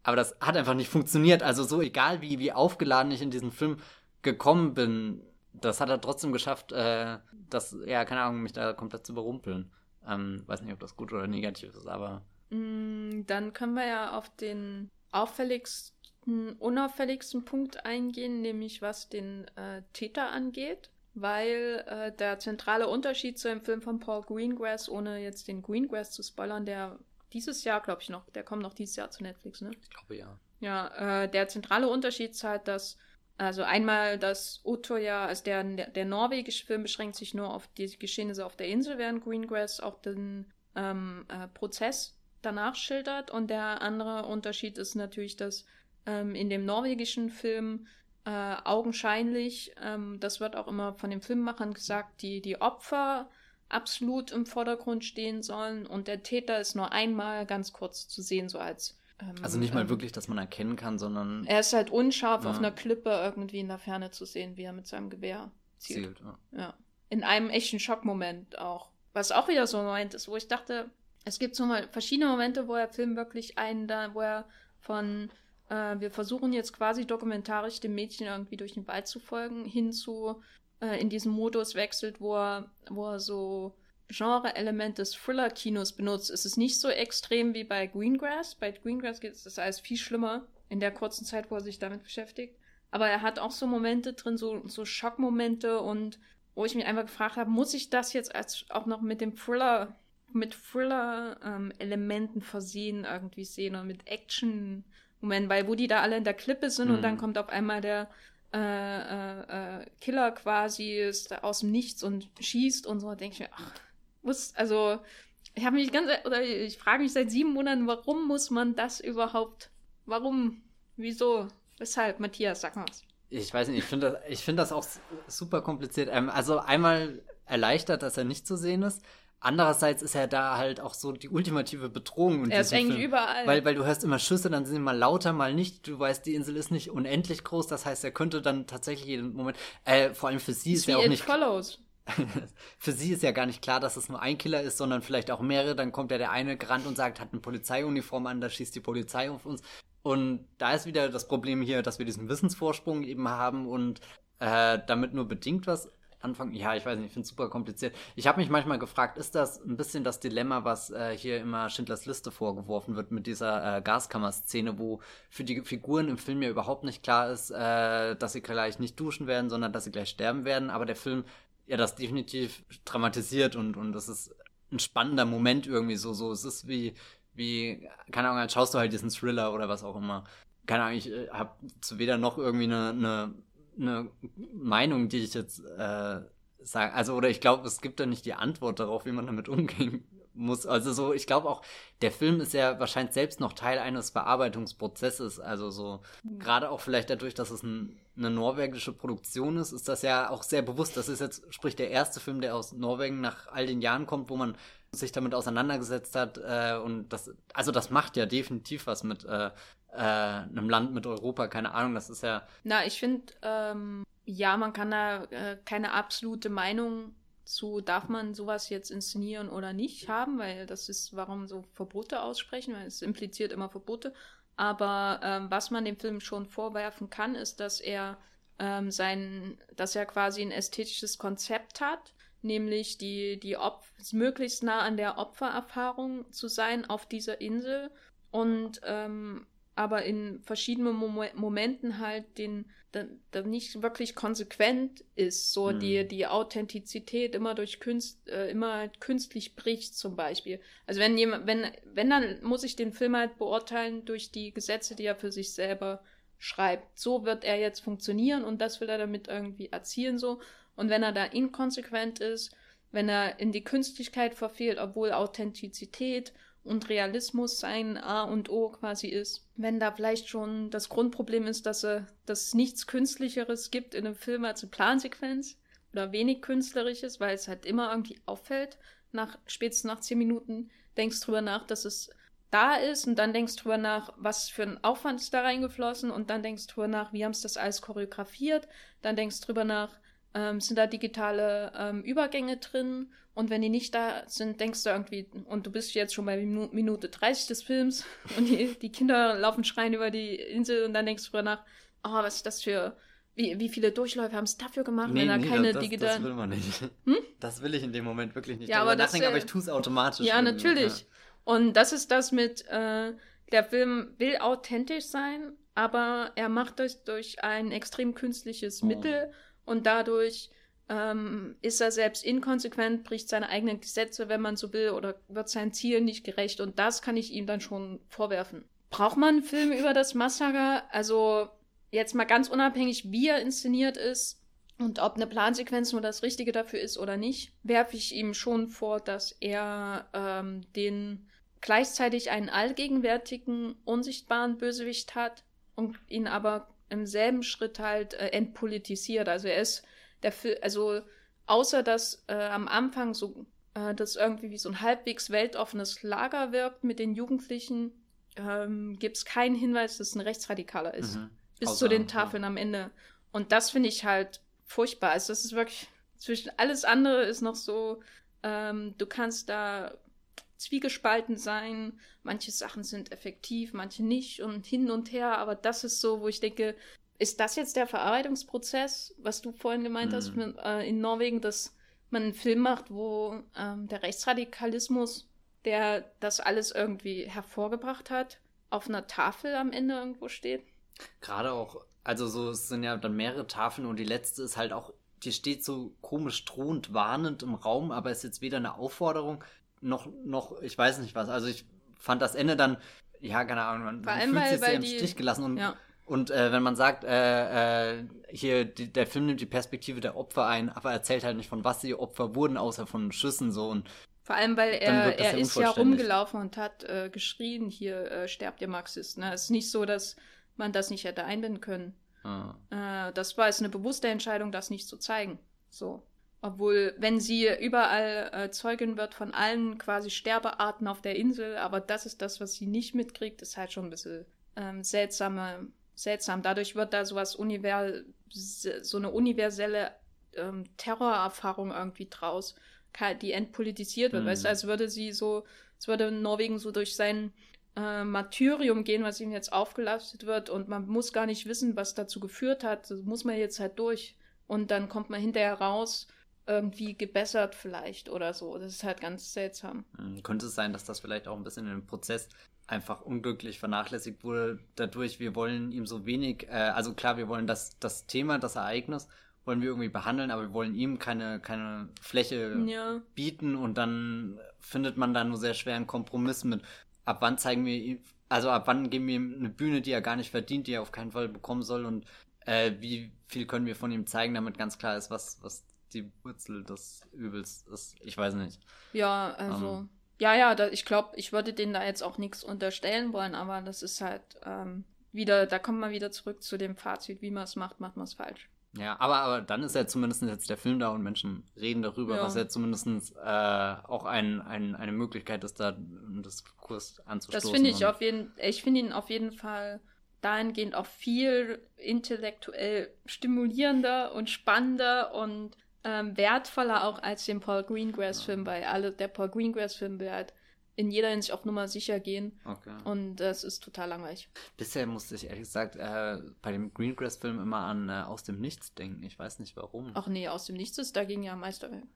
Aber das hat einfach nicht funktioniert. Also so egal, wie, wie aufgeladen ich in diesen Film gekommen bin, das hat er trotzdem geschafft, äh, das, ja, keine Ahnung, mich da komplett zu überrumpeln. Ähm, weiß nicht, ob das gut oder negativ ist, aber. Mm, dann können wir ja auf den auffälligsten, unauffälligsten Punkt eingehen, nämlich was den äh, Täter angeht weil äh, der zentrale Unterschied zu dem Film von Paul Greengrass, ohne jetzt den Greengrass zu spoilern, der dieses Jahr, glaube ich, noch, der kommt noch dieses Jahr zu Netflix, ne? Ich glaube ja. Ja, äh, der zentrale Unterschied ist halt, dass, also einmal das Utoya, also der, der norwegische Film beschränkt sich nur auf die Geschehnisse auf der Insel, während Greengrass auch den ähm, äh, Prozess danach schildert. Und der andere Unterschied ist natürlich, dass ähm, in dem norwegischen Film äh, augenscheinlich, ähm, das wird auch immer von den Filmemachern gesagt, die, die Opfer absolut im Vordergrund stehen sollen und der Täter ist nur einmal ganz kurz zu sehen, so als. Ähm, also nicht mal ähm, wirklich, dass man erkennen kann, sondern. Er ist halt unscharf ja. auf einer Klippe irgendwie in der Ferne zu sehen, wie er mit seinem Gewehr zielt. zielt ja. ja. In einem echten Schockmoment auch. Was auch wieder so ein Moment ist, wo ich dachte, es gibt so mal verschiedene Momente, wo der Film wirklich einen da, wo er von äh, wir versuchen jetzt quasi dokumentarisch dem Mädchen irgendwie durch den Wald zu folgen, hinzu äh, in diesem Modus wechselt, wo er, wo er so Genre-Element des Thriller-Kinos benutzt. Es ist nicht so extrem wie bei Greengrass. Bei Greengrass geht es alles viel schlimmer in der kurzen Zeit, wo er sich damit beschäftigt. Aber er hat auch so Momente drin, so, so Schockmomente und wo ich mich einfach gefragt habe, muss ich das jetzt als auch noch mit dem Thriller, mit Thriller-Elementen ähm, versehen irgendwie sehen und mit Action Moment, weil wo die da alle in der Klippe sind mhm. und dann mhm. kommt auf einmal der äh, äh, äh, Killer quasi ist aus dem Nichts und schießt und so, denke ich mir, ach, muss, also ich habe mich ganz, oder ich frage mich seit sieben Monaten, warum muss man das überhaupt, warum, wieso, weshalb, Matthias, sag mal was. Ich weiß nicht, ich finde das, ich finde das auch super kompliziert. Ähm, also einmal erleichtert, dass er nicht zu sehen ist. Andererseits ist er da halt auch so die ultimative Bedrohung. er ist eigentlich Film. überall. Weil, weil du hörst immer Schüsse, dann sind sie mal lauter, mal nicht. Du weißt, die Insel ist nicht unendlich groß. Das heißt, er könnte dann tatsächlich jeden Moment. Äh, vor allem für sie ist, ist ja auch nicht. Follows. für sie ist ja gar nicht klar, dass es nur ein Killer ist, sondern vielleicht auch mehrere. Dann kommt ja der eine gerannt und sagt, hat eine Polizeiuniform an, da schießt die Polizei auf uns. Und da ist wieder das Problem hier, dass wir diesen Wissensvorsprung eben haben und äh, damit nur bedingt was anfangen? Ja, ich weiß nicht, ich finde es super kompliziert. Ich habe mich manchmal gefragt, ist das ein bisschen das Dilemma, was äh, hier immer Schindlers Liste vorgeworfen wird mit dieser äh, Gaskammer-Szene, wo für die Figuren im Film ja überhaupt nicht klar ist, äh, dass sie gleich nicht duschen werden, sondern dass sie gleich sterben werden, aber der Film ja das definitiv dramatisiert und, und das ist ein spannender Moment irgendwie so, so. Es ist wie, wie, keine Ahnung, dann schaust du halt diesen Thriller oder was auch immer. Keine Ahnung, ich äh, habe zu weder noch irgendwie eine, eine, eine Meinung, die ich jetzt äh, sage. Also, oder ich glaube, es gibt da nicht die Antwort darauf, wie man damit umgehen muss. Also so, ich glaube auch, der Film ist ja wahrscheinlich selbst noch Teil eines Bearbeitungsprozesses. Also so, mhm. gerade auch vielleicht dadurch, dass es ein, eine norwegische Produktion ist, ist das ja auch sehr bewusst. Das ist jetzt, sprich, der erste Film, der aus Norwegen nach all den Jahren kommt, wo man sich damit auseinandergesetzt hat. Äh, und das, also das macht ja definitiv was mit äh, äh, einem Land mit Europa, keine Ahnung, das ist ja. Na, ich finde, ähm, ja, man kann da äh, keine absolute Meinung zu, darf man sowas jetzt inszenieren oder nicht haben, weil das ist, warum so Verbote aussprechen, weil es impliziert immer Verbote. Aber ähm, was man dem Film schon vorwerfen kann, ist, dass er ähm, sein, dass er quasi ein ästhetisches Konzept hat, nämlich die, die Opf möglichst nah an der Opfererfahrung zu sein auf dieser Insel und ähm, aber in verschiedenen Mom Momenten halt den da, nicht wirklich konsequent ist, so hm. die die Authentizität immer durch Künst äh, immer halt künstlich bricht zum Beispiel. Also wenn jemand wenn wenn dann muss ich den Film halt beurteilen durch die Gesetze, die er für sich selber schreibt. So wird er jetzt funktionieren und das will er damit irgendwie erzielen so. Und wenn er da inkonsequent ist, wenn er in die Künstlichkeit verfehlt, obwohl Authentizität und Realismus sein A und O quasi ist. Wenn da vielleicht schon das Grundproblem ist, dass, es nichts Künstlicheres gibt in einem Film als eine Plansequenz oder wenig Künstlerisches, weil es halt immer irgendwie auffällt. Nach, spätestens nach zehn Minuten denkst drüber nach, dass es da ist und dann denkst drüber nach, was für ein Aufwand ist da reingeflossen und dann denkst drüber nach, wie haben es das alles choreografiert, dann denkst drüber nach, ähm, sind da digitale ähm, Übergänge drin und wenn die nicht da sind, denkst du irgendwie, und du bist jetzt schon bei Minu Minute 30 des Films und die, die Kinder laufen schreien über die Insel und dann denkst du drüber nach, oh, was ist das für, wie, wie viele Durchläufe haben es dafür gemacht, nee, wenn da nee, keine das, digitalen... Das will man nicht. Hm? Das will ich in dem Moment wirklich nicht. Ja, aber, das, aber ich tue es automatisch. Ja, natürlich. Ja. Und das ist das mit, äh, der Film will authentisch sein, aber er macht das durch ein extrem künstliches oh. Mittel und dadurch ähm, ist er selbst inkonsequent, bricht seine eigenen Gesetze, wenn man so will, oder wird sein Ziel nicht gerecht. Und das kann ich ihm dann schon vorwerfen. Braucht man einen Film über das Massaker? Also jetzt mal ganz unabhängig, wie er inszeniert ist und ob eine Plansequenz nur das Richtige dafür ist oder nicht, werfe ich ihm schon vor, dass er ähm, den gleichzeitig einen allgegenwärtigen, unsichtbaren Bösewicht hat und ihn aber im selben Schritt halt äh, entpolitisiert. Also er ist Film, also außer dass äh, am Anfang so äh, das irgendwie wie so ein halbwegs weltoffenes Lager wirkt mit den Jugendlichen, ähm, gibt es keinen Hinweis, dass es ein Rechtsradikaler ist. Mhm. Bis außer, zu den Tafeln ja. am Ende. Und das finde ich halt furchtbar. Also das ist wirklich zwischen alles andere ist noch so, ähm, du kannst da zwiegespalten sein. Manche Sachen sind effektiv, manche nicht und hin und her. Aber das ist so, wo ich denke, ist das jetzt der Verarbeitungsprozess, was du vorhin gemeint mhm. hast mit, äh, in Norwegen, dass man einen Film macht, wo ähm, der Rechtsradikalismus, der das alles irgendwie hervorgebracht hat, auf einer Tafel am Ende irgendwo steht? Gerade auch, also so, es sind ja dann mehrere Tafeln und die letzte ist halt auch, die steht so komisch drohend, warnend im Raum, aber ist jetzt weder eine Aufforderung noch, noch, ich weiß nicht was. Also ich fand das Ende dann, ja, keine Ahnung, man allem, fühlt weil, sich weil sehr im Stich gelassen und ja. Und äh, wenn man sagt, äh, äh, hier, die, der Film nimmt die Perspektive der Opfer ein, aber erzählt halt nicht von was die Opfer wurden, außer von Schüssen so und vor allem, weil er, er ist ja rumgelaufen und hat äh, geschrien, hier äh, sterbt ihr Marxist. Ne? Es ist nicht so, dass man das nicht hätte einbinden können. Ah. Äh, das war jetzt eine bewusste Entscheidung, das nicht zu zeigen. So. Obwohl, wenn sie überall äh, Zeugin wird von allen quasi Sterbearten auf der Insel, aber das ist das, was sie nicht mitkriegt, ist halt schon ein bisschen ähm, seltsame seltsam. Dadurch wird da sowas univers so eine universelle ähm, Terrorerfahrung irgendwie draus, die entpolitisiert wird. Mhm. Weißt du, als würde sie so, als würde Norwegen so durch sein äh, Martyrium gehen, was ihm jetzt aufgelastet wird und man muss gar nicht wissen, was dazu geführt hat. Das muss man jetzt halt durch. Und dann kommt man hinterher raus, irgendwie gebessert vielleicht oder so. Das ist halt ganz seltsam. Mhm. Könnte es sein, dass das vielleicht auch ein bisschen in dem Prozess einfach unglücklich vernachlässigt wurde dadurch, wir wollen ihm so wenig, äh, also klar, wir wollen das, das Thema, das Ereignis, wollen wir irgendwie behandeln, aber wir wollen ihm keine, keine Fläche ja. bieten und dann findet man da nur sehr schwer einen Kompromiss mit ab wann zeigen wir ihm, also ab wann geben wir ihm eine Bühne, die er gar nicht verdient, die er auf keinen Fall bekommen soll und äh, wie viel können wir von ihm zeigen, damit ganz klar ist, was, was die Wurzel des Übels ist. Ich weiß nicht. Ja, also. Ähm. ja, ja, da, ich glaube, ich würde denen da jetzt auch nichts unterstellen wollen, aber das ist halt ähm, wieder, da kommt man wieder zurück zu dem Fazit, wie man es macht, macht man es falsch. Ja, aber, aber dann ist ja zumindest jetzt der Film da und Menschen reden darüber, ja. was ja zumindest äh, auch ein, ein, eine Möglichkeit ist, da einen Diskurs anzustoßen. Das finde ich auf jeden ich finde ihn auf jeden Fall dahingehend auch viel intellektuell stimulierender und spannender und ähm, wertvoller auch als den Paul Greengrass-Film, weil alle, der Paul Greengrass-Film will halt in jeder Hinsicht auf Nummer sicher gehen. Okay. Und das ist total langweilig. Bisher musste ich ehrlich gesagt äh, bei dem Greengrass-Film immer an äh, Aus dem Nichts denken. Ich weiß nicht warum. Ach nee, Aus dem Nichts ist dagegen ja Meisterwerk.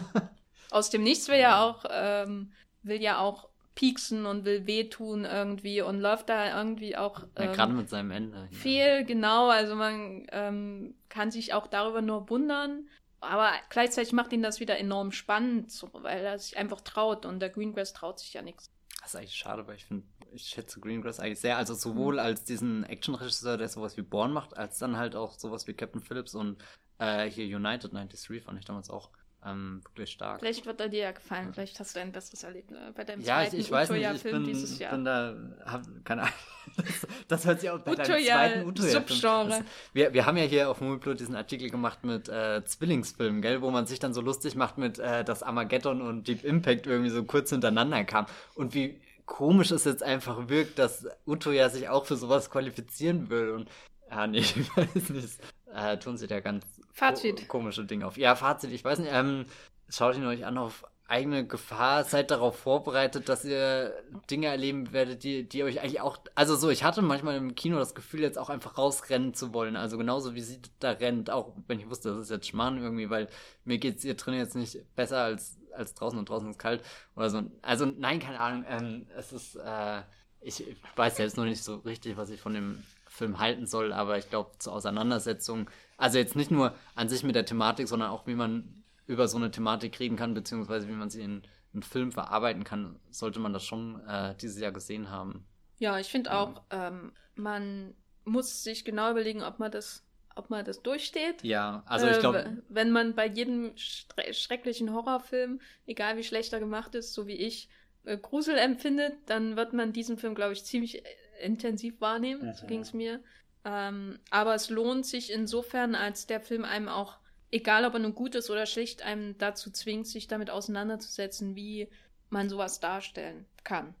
aus dem Nichts will ja auch, ähm, will ja auch pieksen und will wehtun irgendwie und läuft da irgendwie auch. Ähm, ja, gerade mit seinem Ende. Viel, genau. Also man ähm, kann sich auch darüber nur wundern. Aber gleichzeitig macht ihn das wieder enorm spannend, so, weil er sich einfach traut und der Greengrass traut sich ja nichts. Das ist eigentlich schade, weil ich finde, ich schätze Greengrass eigentlich sehr. Also sowohl als diesen Actionregisseur, der sowas wie Born macht, als dann halt auch sowas wie Captain Phillips und äh, hier United 93 fand ich damals auch ähm, wirklich stark. Vielleicht wird er dir ja gefallen, vielleicht hast du ein besseres Erlebnis äh, bei deinem ja, zweiten ich, ich weiß nicht, ich bin, dieses Jahr. bin da, hab, keine Ahnung, das, das hört sich auch bei Utoya, deinem zweiten Utoya-Film. Wir, wir haben ja hier auf Moviepilot diesen Artikel gemacht mit äh, Zwillingsfilmen, gell, wo man sich dann so lustig macht mit, äh, dass Armageddon und Deep Impact irgendwie so kurz hintereinander kam und wie komisch es jetzt einfach wirkt, dass Utoya sich auch für sowas qualifizieren will und ja, nee, ich weiß nicht. Äh, tun sie da ganz Fazit. komische Dinge auf. Ja, Fazit, ich weiß nicht, ähm, schaut ihn euch an auf eigene Gefahr, seid darauf vorbereitet, dass ihr Dinge erleben werdet, die, die euch eigentlich auch, also so, ich hatte manchmal im Kino das Gefühl, jetzt auch einfach rausrennen zu wollen, also genauso wie sie da rennt, auch wenn ich wusste, das ist jetzt Schmarrn irgendwie, weil mir geht's hier drin jetzt nicht besser als, als draußen und draußen ist kalt oder so. Also nein, keine Ahnung, ähm, es ist, äh, ich weiß selbst noch nicht so richtig, was ich von dem Film halten soll, aber ich glaube, zur Auseinandersetzung, also jetzt nicht nur an sich mit der Thematik, sondern auch, wie man über so eine Thematik reden kann, beziehungsweise wie man sie in einen Film verarbeiten kann, sollte man das schon äh, dieses Jahr gesehen haben. Ja, ich finde auch, ähm, man muss sich genau überlegen, ob man das, ob man das durchsteht. Ja, also ich glaube. Äh, wenn man bei jedem schrecklichen Horrorfilm, egal wie schlecht er gemacht ist, so wie ich, äh, Grusel empfindet, dann wird man diesen Film, glaube ich, ziemlich intensiv wahrnehmen. Mhm. So ging es mir. Ähm, aber es lohnt sich insofern, als der Film einem auch, egal ob er nun gut ist oder schlecht, einem dazu zwingt, sich damit auseinanderzusetzen, wie man sowas darstellen kann.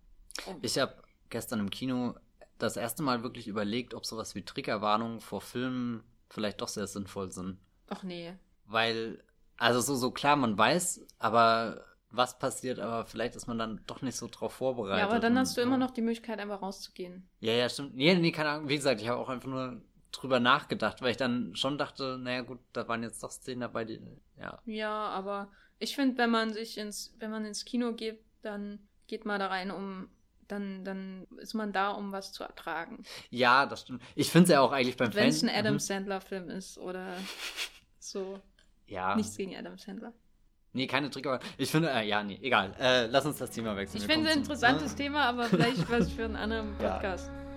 Oh. Ich habe gestern im Kino das erste Mal wirklich überlegt, ob sowas wie Triggerwarnungen vor Filmen vielleicht doch sehr sinnvoll sind. Ach nee. Weil, also so, so klar, man weiß, aber was passiert, aber vielleicht ist man dann doch nicht so drauf vorbereitet. Ja, aber dann hast du immer noch die Möglichkeit, einfach rauszugehen. Ja, ja, stimmt. Nee, nee, keine Ahnung. Wie gesagt, ich habe auch einfach nur drüber nachgedacht, weil ich dann schon dachte, naja gut, da waren jetzt doch Szenen dabei, die, ja. Ja, aber ich finde, wenn man sich ins, wenn man ins Kino geht, dann geht man da rein, um dann, dann ist man da, um was zu ertragen. Ja, das stimmt. Ich finde es ja auch eigentlich beim Wenn es ein Adam mhm. Sandler-Film ist oder so. Ja. Nichts gegen Adam Sandler. Nee, keine Trigger. Ich finde, äh, ja, nee, egal. Äh, lass uns das Thema wechseln. Ich finde es ein interessantes zum, Thema, aber vielleicht was für einen anderen Podcast. Ja.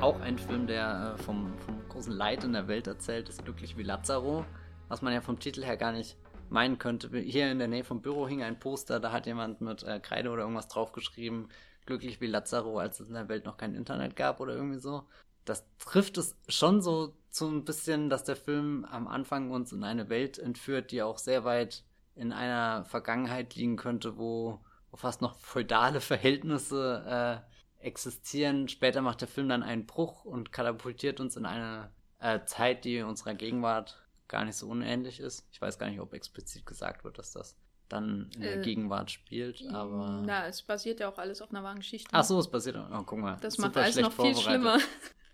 Auch ein Film, der äh, vom, vom großen Leid in der Welt erzählt, ist Glücklich wie Lazaro, was man ja vom Titel her gar nicht meinen könnte. Hier in der Nähe vom Büro hing ein Poster, da hat jemand mit äh, Kreide oder irgendwas draufgeschrieben, glücklich wie Lazaro, als es in der Welt noch kein Internet gab oder irgendwie so das trifft es schon so so ein bisschen, dass der Film am Anfang uns in eine Welt entführt, die auch sehr weit in einer Vergangenheit liegen könnte, wo, wo fast noch feudale Verhältnisse äh, existieren. Später macht der Film dann einen Bruch und katapultiert uns in eine äh, Zeit, die unserer Gegenwart gar nicht so unähnlich ist. Ich weiß gar nicht, ob explizit gesagt wird, dass das dann in der äh, Gegenwart spielt, aber. Na, es basiert ja auch alles auf einer wahren Geschichte. Ach so, es basiert. Oh, guck mal. Das macht alles noch viel schlimmer.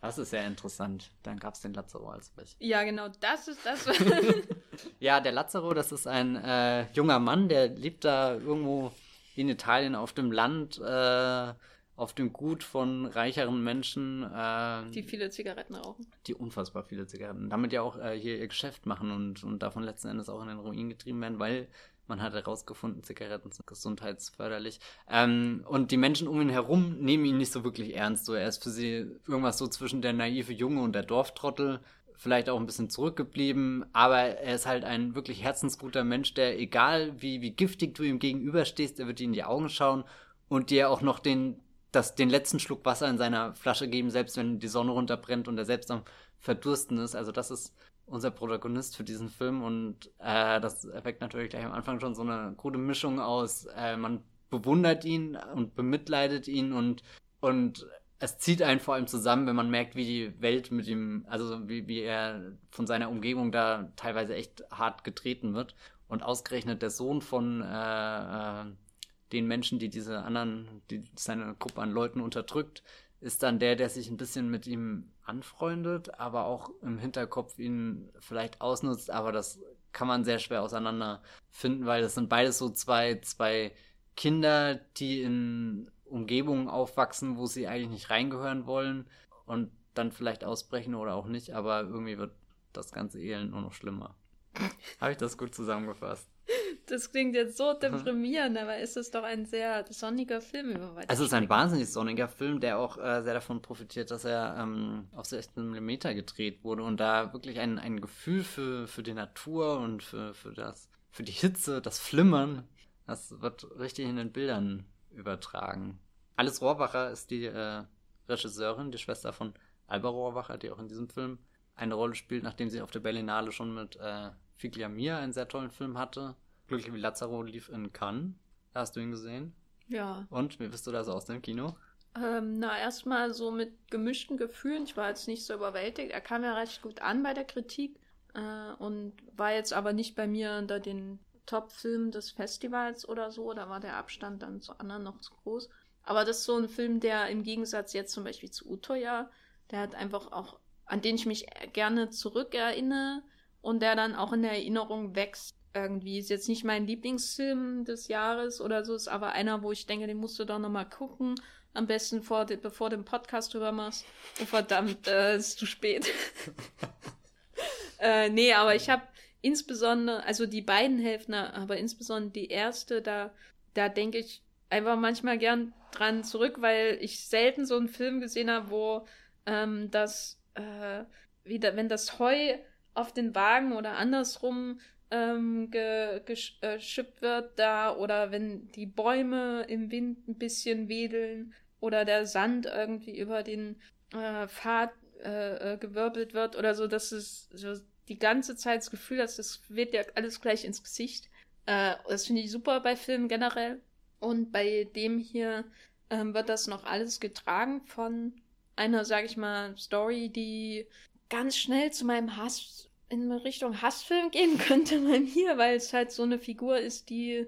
Das ist sehr interessant. Dann gab es den Lazaro als Bech. Ja, genau, das ist das. ja, der Lazaro, das ist ein äh, junger Mann, der lebt da irgendwo in Italien auf dem Land, äh, auf dem Gut von reicheren Menschen. Äh, die viele Zigaretten rauchen. Die unfassbar viele Zigaretten. Damit ja auch äh, hier ihr Geschäft machen und, und davon letzten Endes auch in den Ruin getrieben werden, weil man hat herausgefunden, Zigaretten sind gesundheitsförderlich. Ähm, und die Menschen um ihn herum nehmen ihn nicht so wirklich ernst. So, er ist für sie irgendwas so zwischen der naive Junge und der Dorftrottel. Vielleicht auch ein bisschen zurückgeblieben, aber er ist halt ein wirklich herzensguter Mensch, der, egal wie, wie giftig du ihm gegenüberstehst, er wird dir in die Augen schauen und dir auch noch den, das, den letzten Schluck Wasser in seiner Flasche geben, selbst wenn die Sonne runterbrennt und er selbst am Verdursten ist. Also das ist unser Protagonist für diesen Film und äh, das erweckt natürlich gleich am Anfang schon so eine gute Mischung aus, äh, man bewundert ihn und bemitleidet ihn und, und es zieht einen vor allem zusammen, wenn man merkt, wie die Welt mit ihm, also wie, wie er von seiner Umgebung da teilweise echt hart getreten wird. Und ausgerechnet der Sohn von äh, äh, den Menschen, die diese anderen, die seine Gruppe an Leuten unterdrückt, ist dann der, der sich ein bisschen mit ihm anfreundet, aber auch im Hinterkopf ihn vielleicht ausnutzt, aber das kann man sehr schwer auseinander finden, weil das sind beides so zwei, zwei Kinder, die in Umgebungen aufwachsen, wo sie eigentlich nicht reingehören wollen und dann vielleicht ausbrechen oder auch nicht, aber irgendwie wird das ganze Elend nur noch schlimmer. Habe ich das gut zusammengefasst? Das klingt jetzt so deprimierend, aber ist es doch ein sehr sonniger Film über weite Es ist ein wahnsinnig sonniger Film, der auch äh, sehr davon profitiert, dass er ähm, auf 16 mm gedreht wurde und da wirklich ein, ein Gefühl für, für die Natur und für, für, das, für die Hitze, das Flimmern, das wird richtig in den Bildern übertragen. Alice Rohrwacher ist die äh, Regisseurin, die Schwester von Alba Rohrwacher, die auch in diesem Film eine Rolle spielt, nachdem sie auf der Berlinale schon mit äh, Figlia einen sehr tollen Film hatte. Glücklich wie Lazaro lief in Cannes. Hast du ihn gesehen? Ja. Und wie bist du da so aus dem Kino? Ähm, na, erstmal so mit gemischten Gefühlen. Ich war jetzt nicht so überwältigt. Er kam ja recht gut an bei der Kritik äh, und war jetzt aber nicht bei mir unter den Top-Filmen des Festivals oder so. Da war der Abstand dann zu anderen noch zu groß. Aber das ist so ein Film, der im Gegensatz jetzt zum Beispiel zu Utoya, der hat einfach auch, an den ich mich gerne zurückerinnere und der dann auch in der Erinnerung wächst. Irgendwie ist jetzt nicht mein Lieblingsfilm des Jahres oder so, ist aber einer, wo ich denke, den musst du doch nochmal gucken. Am besten vor, bevor du den Podcast drüber machst. Oh verdammt, äh, ist zu spät. äh, nee, aber ich habe insbesondere, also die beiden Hälften, aber insbesondere die erste, da, da denke ich einfach manchmal gern dran zurück, weil ich selten so einen Film gesehen habe, wo ähm, das, äh, wieder, wenn das Heu auf den Wagen oder andersrum ähm, geschippt wird da oder wenn die Bäume im Wind ein bisschen wedeln oder der Sand irgendwie über den äh, Pfad äh, äh, gewirbelt wird oder so, dass es so die ganze Zeit das Gefühl hast, das wird ja alles gleich ins Gesicht. Äh, das finde ich super bei Filmen generell. Und bei dem hier ähm, wird das noch alles getragen von einer, sag ich mal, Story, die ganz schnell zu meinem Hass in Richtung Hassfilm gehen könnte bei mir, weil es halt so eine Figur ist, die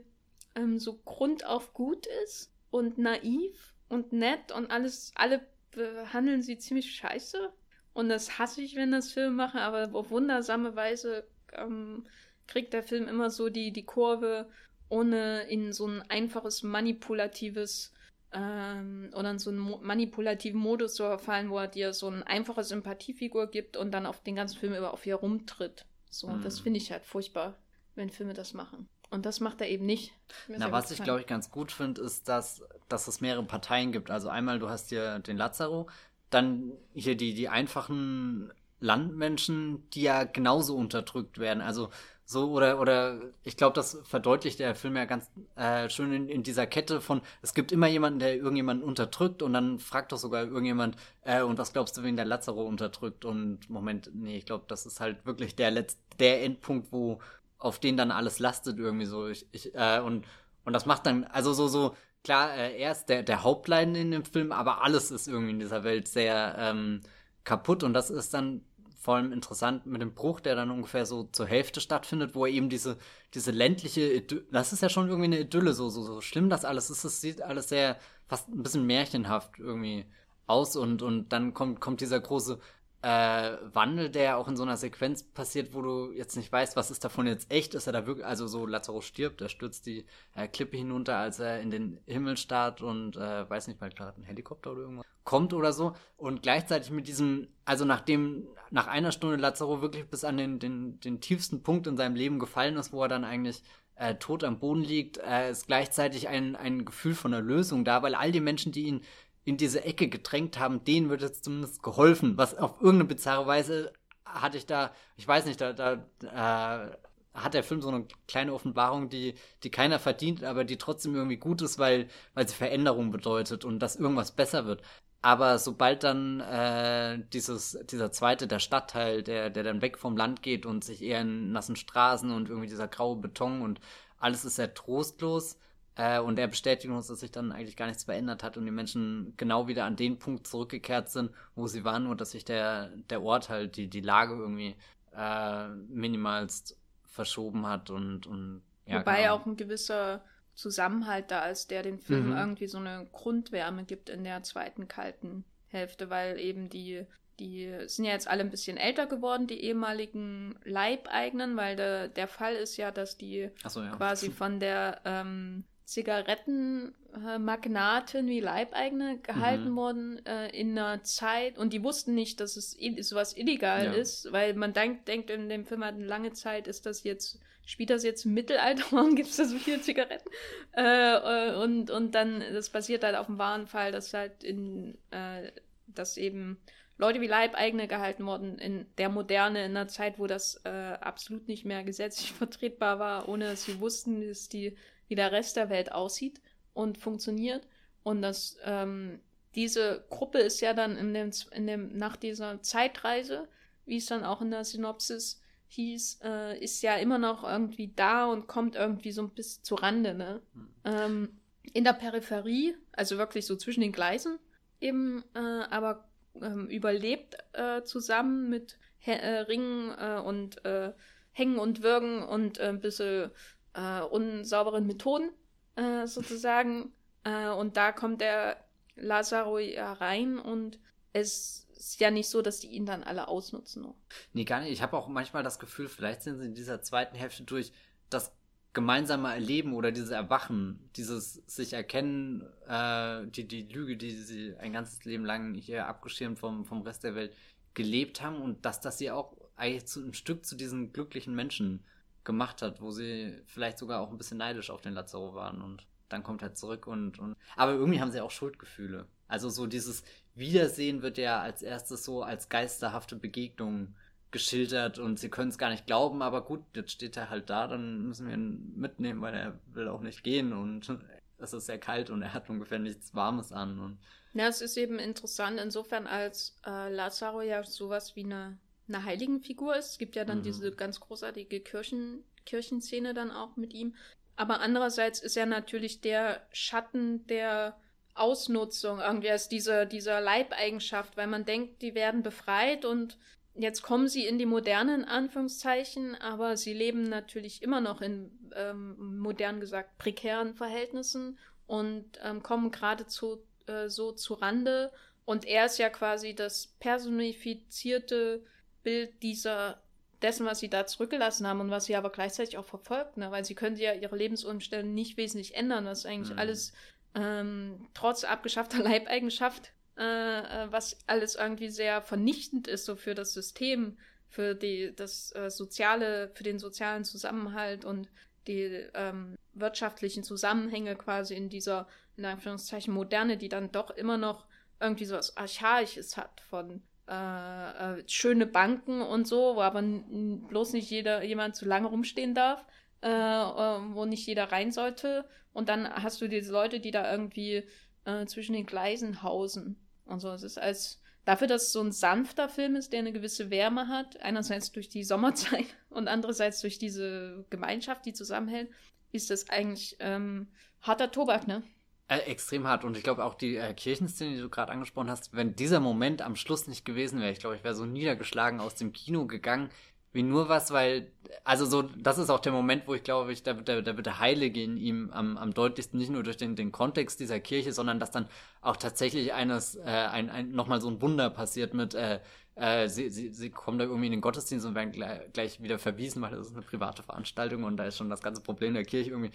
ähm, so grundauf gut ist und naiv und nett und alles, alle behandeln sie ziemlich scheiße. Und das hasse ich, wenn das Film machen, aber auf wundersame Weise ähm, kriegt der Film immer so die, die Kurve, ohne in so ein einfaches manipulatives ähm, oder in so einen mo manipulativen Modus zu verfallen, wo er dir so eine einfache Sympathiefigur gibt und dann auf den ganzen Film über auf ihr rumtritt. So, mhm. das finde ich halt furchtbar, wenn Filme das machen. Und das macht er eben nicht. Na, was ich glaube ich ganz gut finde, ist, dass, dass es mehrere Parteien gibt. Also einmal, du hast hier den Lazaro, dann hier die, die einfachen Landmenschen, die ja genauso unterdrückt werden. Also so, oder, oder ich glaube, das verdeutlicht der Film ja ganz äh, schön in, in dieser Kette von, es gibt immer jemanden, der irgendjemanden unterdrückt und dann fragt doch sogar irgendjemand, äh, und was glaubst du, wen der Lazaro unterdrückt? Und Moment, nee, ich glaube, das ist halt wirklich der letzt, der Endpunkt, wo auf den dann alles lastet irgendwie so. Ich, ich, äh, und, und das macht dann, also so, so, klar, äh, er ist der, der Hauptleiden in dem Film, aber alles ist irgendwie in dieser Welt sehr ähm, kaputt und das ist dann vor allem interessant mit dem Bruch, der dann ungefähr so zur Hälfte stattfindet, wo er eben diese, diese ländliche, Idy das ist ja schon irgendwie eine Idylle, so, so, so schlimm das alles? Ist, es sieht alles sehr, fast ein bisschen märchenhaft irgendwie aus und, und dann kommt, kommt dieser große äh, Wandel, der auch in so einer Sequenz passiert, wo du jetzt nicht weißt, was ist davon jetzt echt, ist er da wirklich, also so Lazarus stirbt, er stürzt die äh, Klippe hinunter, als er in den Himmel starrt und äh, weiß nicht, weil gerade ein Helikopter oder irgendwas kommt oder so. Und gleichzeitig mit diesem, also nachdem nach einer Stunde Lazaro wirklich bis an den, den, den tiefsten Punkt in seinem Leben gefallen ist, wo er dann eigentlich äh, tot am Boden liegt, äh, ist gleichzeitig ein, ein Gefühl von Erlösung da, weil all die Menschen, die ihn in diese Ecke gedrängt haben, denen wird jetzt zumindest geholfen. Was auf irgendeine bizarre Weise hatte ich da, ich weiß nicht, da, da äh, hat der Film so eine kleine Offenbarung, die, die keiner verdient, aber die trotzdem irgendwie gut ist, weil, weil sie Veränderung bedeutet und dass irgendwas besser wird. Aber sobald dann äh, dieses, dieser zweite, der Stadtteil, der, der dann weg vom Land geht und sich eher in nassen Straßen und irgendwie dieser graue Beton und alles ist sehr trostlos, äh, und er bestätigt uns, dass sich dann eigentlich gar nichts verändert hat und die Menschen genau wieder an den Punkt zurückgekehrt sind, wo sie waren, nur dass sich der, der Ort halt, die, die Lage irgendwie äh, minimalst verschoben hat und, und ja, Wobei genau. auch ein gewisser Zusammenhalt da ist, der den Film mhm. irgendwie so eine Grundwärme gibt in der zweiten kalten Hälfte, weil eben die, die sind ja jetzt alle ein bisschen älter geworden, die ehemaligen Leibeigenen, weil de, der Fall ist ja, dass die so, ja. quasi von der ähm, Zigarettenmagnaten wie Leibeigene gehalten mhm. wurden äh, in einer Zeit und die wussten nicht, dass es sowas illegal ja. ist, weil man denkt, denkt in dem Film hat eine lange Zeit, ist das jetzt, spielt das jetzt im Mittelalter, warum gibt es da so viele Zigaretten? Äh, äh, und, und dann, das basiert halt auf dem wahren Fall, dass halt in, äh, dass eben Leute wie Leibeigene gehalten wurden in der Moderne, in einer Zeit, wo das äh, absolut nicht mehr gesetzlich vertretbar war, ohne dass sie wussten, dass die wie der Rest der Welt aussieht und funktioniert. Und das, ähm, diese Gruppe ist ja dann in dem, in dem, nach dieser Zeitreise, wie es dann auch in der Synopsis hieß, äh, ist ja immer noch irgendwie da und kommt irgendwie so ein bisschen zu Rande, ne? Mhm. Ähm, in der Peripherie, also wirklich so zwischen den Gleisen eben, äh, aber ähm, überlebt äh, zusammen mit He äh, Ringen äh, und äh, Hängen und Würgen und ein bisschen äh, unsauberen Methoden äh, sozusagen. Äh, und da kommt der Lazaro ja rein und es ist ja nicht so, dass die ihn dann alle ausnutzen. Nee, gar nicht. Ich habe auch manchmal das Gefühl, vielleicht sind sie in dieser zweiten Hälfte durch das gemeinsame Erleben oder dieses Erwachen, dieses sich erkennen, äh, die, die Lüge, die sie ein ganzes Leben lang hier abgeschirmt vom, vom Rest der Welt gelebt haben und dass das sie auch eigentlich zu, ein Stück zu diesen glücklichen Menschen gemacht hat, wo sie vielleicht sogar auch ein bisschen neidisch auf den Lazaro waren und dann kommt er zurück und, und aber irgendwie haben sie auch Schuldgefühle. Also so dieses Wiedersehen wird ja als erstes so als geisterhafte Begegnung geschildert und sie können es gar nicht glauben, aber gut, jetzt steht er halt da, dann müssen wir ihn mitnehmen, weil er will auch nicht gehen und es ist sehr kalt und er hat ungefähr nichts Warmes an. Und ja, es ist eben interessant insofern, als äh, Lazaro ja sowas wie eine eine Heiligenfigur ist. Es gibt ja dann mhm. diese ganz großartige Kirchen, Kirchenszene dann auch mit ihm. Aber andererseits ist er natürlich der Schatten der Ausnutzung, irgendwie als diese, dieser Leibeigenschaft, weil man denkt, die werden befreit und jetzt kommen sie in die modernen Anführungszeichen, aber sie leben natürlich immer noch in, ähm, modern gesagt, prekären Verhältnissen und ähm, kommen geradezu äh, so zu Rande. Und er ist ja quasi das personifizierte Bild dieser dessen, was sie da zurückgelassen haben und was sie aber gleichzeitig auch verfolgt, ne? weil sie können ja ihre Lebensumstände nicht wesentlich ändern, was eigentlich mhm. alles ähm, trotz abgeschaffter Leibeigenschaft, äh, äh, was alles irgendwie sehr vernichtend ist, so für das System, für die, das äh, soziale, für den sozialen Zusammenhalt und die ähm, wirtschaftlichen Zusammenhänge quasi in dieser, in Anführungszeichen, Moderne, die dann doch immer noch irgendwie so was Archaisches hat von äh, äh, schöne Banken und so, wo aber bloß nicht jeder jemand zu lange rumstehen darf, äh, äh, wo nicht jeder rein sollte. Und dann hast du diese Leute, die da irgendwie äh, zwischen den Gleisen hausen und so. Es ist als dafür, dass es so ein sanfter Film ist, der eine gewisse Wärme hat, einerseits durch die Sommerzeit und andererseits durch diese Gemeinschaft, die zusammenhält, ist das eigentlich ähm, harter Tobak, ne? Äh, extrem hart. Und ich glaube auch die äh, Kirchenszene, die du gerade angesprochen hast, wenn dieser Moment am Schluss nicht gewesen wäre, ich glaube, ich wäre so niedergeschlagen aus dem Kino gegangen, wie nur was, weil, also so, das ist auch der Moment, wo ich glaube, ich, da, da, da wird der Heilige in ihm am, am deutlichsten, nicht nur durch den, den Kontext dieser Kirche, sondern dass dann auch tatsächlich eines, äh, ein, ein, nochmal so ein Wunder passiert mit, äh, äh, sie, sie, sie kommen da irgendwie in den Gottesdienst und werden gleich, gleich wieder verwiesen, weil das ist eine private Veranstaltung und da ist schon das ganze Problem der Kirche irgendwie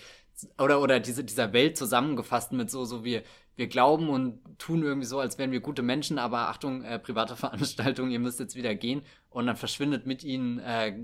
oder oder diese, dieser Welt zusammengefasst mit so so wir wir glauben und tun irgendwie so, als wären wir gute Menschen, aber Achtung, äh, private Veranstaltung, ihr müsst jetzt wieder gehen und dann verschwindet mit ihnen äh,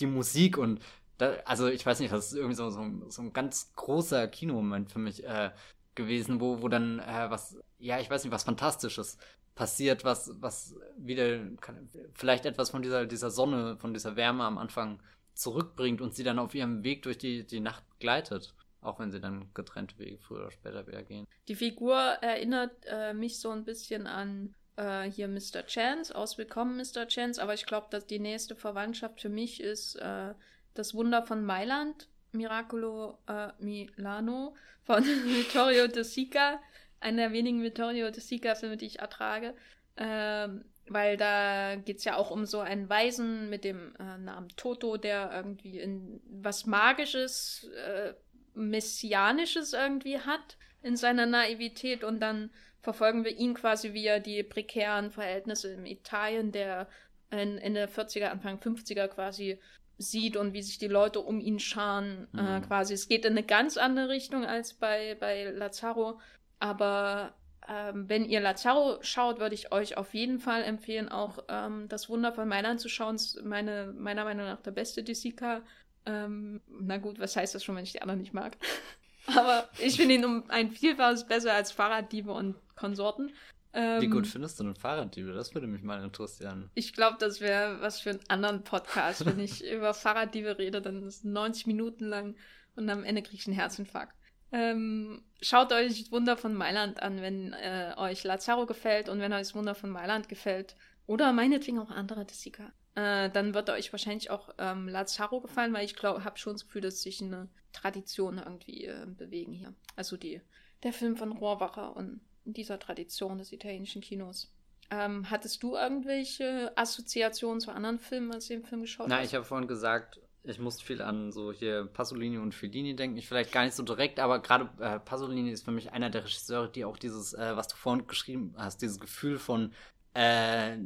die Musik und da, also ich weiß nicht, das ist irgendwie so, so, so ein ganz großer Kinomoment für mich äh, gewesen, wo, wo dann äh, was, ja, ich weiß nicht, was Fantastisches passiert, was, was wieder kann, vielleicht etwas von dieser, dieser Sonne, von dieser Wärme am Anfang zurückbringt und sie dann auf ihrem Weg durch die, die Nacht gleitet. Auch wenn sie dann getrennte Wege früher oder später wieder gehen. Die Figur erinnert äh, mich so ein bisschen an äh, hier Mr. Chance, aus Willkommen Mr. Chance, aber ich glaube, dass die nächste Verwandtschaft für mich ist äh, das Wunder von Mailand, Miracolo äh, Milano von Vittorio De Sica einer der wenigen Vittorio De Sica-Filme, die ich ertrage. Ähm, weil da geht es ja auch um so einen Weisen mit dem äh, Namen Toto, der irgendwie in was Magisches, äh, Messianisches irgendwie hat in seiner Naivität und dann verfolgen wir ihn quasi, wie er die prekären Verhältnisse in Italien der in, Ende 40er, Anfang 50er quasi sieht und wie sich die Leute um ihn scharen. Äh, mhm. Äh, quasi. Es geht in eine ganz andere Richtung als bei, bei Lazaro. Aber ähm, wenn ihr Lazaro schaut, würde ich euch auf jeden Fall empfehlen, auch ähm, das Wunder von Mailand zu schauen. Das ist meine, meiner Meinung nach der beste Desika. Ähm, na gut, was heißt das schon, wenn ich die anderen nicht mag? Aber ich finde ihn um ein Vielfaches besser als Fahrraddiebe und Konsorten. Ähm, Wie gut findest du einen Fahrraddiebe? Das würde mich mal interessieren. Ich glaube, das wäre was für einen anderen Podcast. Wenn ich über Fahrraddiebe rede, dann ist es 90 Minuten lang und am Ende kriege ich einen Herzinfarkt. Ähm, schaut euch Wunder von Mailand an, wenn äh, euch Lazaro gefällt und wenn euch das Wunder von Mailand gefällt. Oder meinetwegen auch andere Desica. Äh, dann wird euch wahrscheinlich auch ähm, Lazaro gefallen, weil ich glaube, habe schon das Gefühl, dass sich eine Tradition irgendwie äh, bewegen hier. Also die, der Film von Rohrwacher und dieser Tradition des italienischen Kinos. Ähm, hattest du irgendwelche Assoziationen zu anderen Filmen, als du den Film geschaut Na, hast? Na, ich habe vorhin gesagt, ich muss viel an so hier Pasolini und Fellini denken. Ich vielleicht gar nicht so direkt, aber gerade äh, Pasolini ist für mich einer der Regisseure, die auch dieses, äh, was du vorhin geschrieben hast, dieses Gefühl von äh,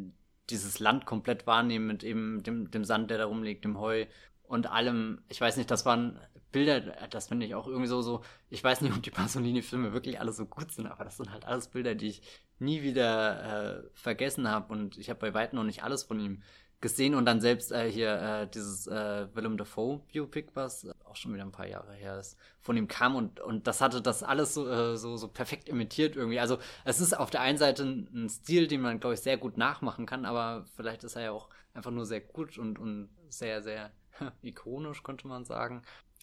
dieses Land komplett wahrnehmen mit eben dem, dem Sand, der da rumliegt, dem Heu und allem. Ich weiß nicht, das waren Bilder, das finde ich auch irgendwie so, so, ich weiß nicht, ob die Pasolini-Filme wirklich alle so gut sind, aber das sind halt alles Bilder, die ich nie wieder äh, vergessen habe und ich habe bei weitem noch nicht alles von ihm gesehen und dann selbst äh, hier äh, dieses äh, Willem Dafoe Biopic, was auch schon wieder ein paar Jahre her ist, von ihm kam und, und das hatte das alles so, äh, so, so perfekt imitiert irgendwie. Also es ist auf der einen Seite ein Stil, den man, glaube ich, sehr gut nachmachen kann, aber vielleicht ist er ja auch einfach nur sehr gut und, und sehr, sehr ikonisch, könnte man sagen.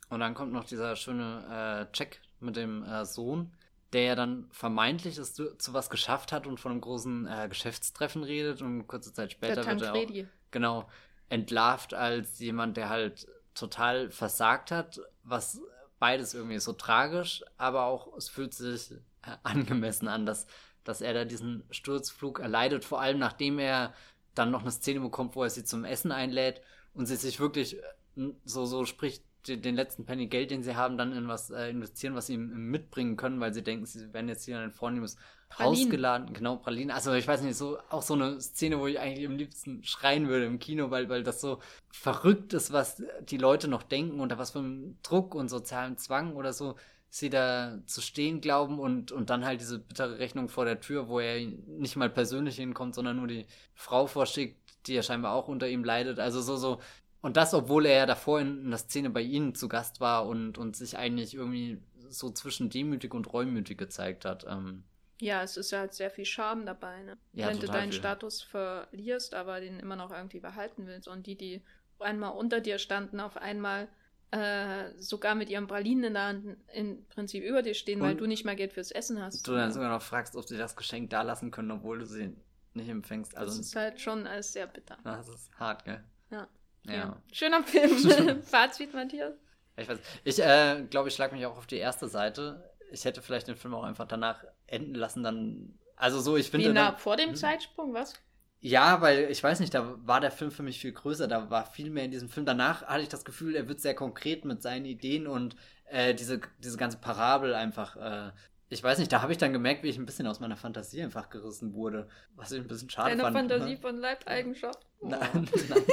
Und dann kommt noch dieser schöne äh, Check mit dem äh, Sohn, der ja dann vermeintlich es zu, zu, was geschafft hat und von einem großen äh, Geschäftstreffen redet und kurze Zeit später wird er auch genau entlarvt als jemand, der halt total versagt hat, was beides irgendwie so tragisch, aber auch es fühlt sich äh, angemessen an, dass, dass er da diesen Sturzflug erleidet, vor allem nachdem er dann noch eine Szene bekommt, wo er sie zum Essen einlädt und sie sich wirklich äh, so, so spricht, den letzten Penny Geld, den sie haben, dann in was äh, investieren, was sie mitbringen können, weil sie denken, sie werden jetzt hier ein vornehmes Rausgeladen. Genau, Pralinen. Also ich weiß nicht, so auch so eine Szene, wo ich eigentlich am liebsten schreien würde im Kino, weil, weil das so verrückt ist, was die Leute noch denken, unter was für einem Druck und sozialen Zwang oder so sie da zu stehen glauben und, und dann halt diese bittere Rechnung vor der Tür, wo er nicht mal persönlich hinkommt, sondern nur die Frau vorschickt, die ja scheinbar auch unter ihm leidet. Also so, so, und das, obwohl er ja davor in, in der Szene bei ihnen zu Gast war und, und sich eigentlich irgendwie so zwischen demütig und reumütig gezeigt hat. Ähm, ja, es ist ja halt sehr viel Charme dabei, ne? Ja, Wenn du deinen viel. Status verlierst, aber den immer noch irgendwie behalten willst. Und die, die einmal unter dir standen, auf einmal äh, sogar mit ihren Pralinen in der Hand im Prinzip über dir stehen, und weil du nicht mehr Geld fürs Essen hast. Du dann sogar noch fragst, ob sie das Geschenk da lassen können, obwohl du sie nicht empfängst. Also, das ist halt schon alles sehr bitter. Das ist hart, gell? Ja. ja. ja. Schöner Film. Fazit, Matthias. Ich weiß. Ich äh, glaube, ich schlage mich auch auf die erste Seite ich hätte vielleicht den Film auch einfach danach enden lassen, dann. Also so, ich finde. Wie nah vor dem hm. Zeitsprung, was? Ja, weil ich weiß nicht, da war der Film für mich viel größer, da war viel mehr in diesem Film. Danach hatte ich das Gefühl, er wird sehr konkret mit seinen Ideen und äh, diese, diese ganze Parabel einfach äh, ich weiß nicht, da habe ich dann gemerkt, wie ich ein bisschen aus meiner Fantasie einfach gerissen wurde. Was ich ein bisschen schade Deine fand. Deine Fantasie von Leibeigenschaften? Oh. Nein, nein,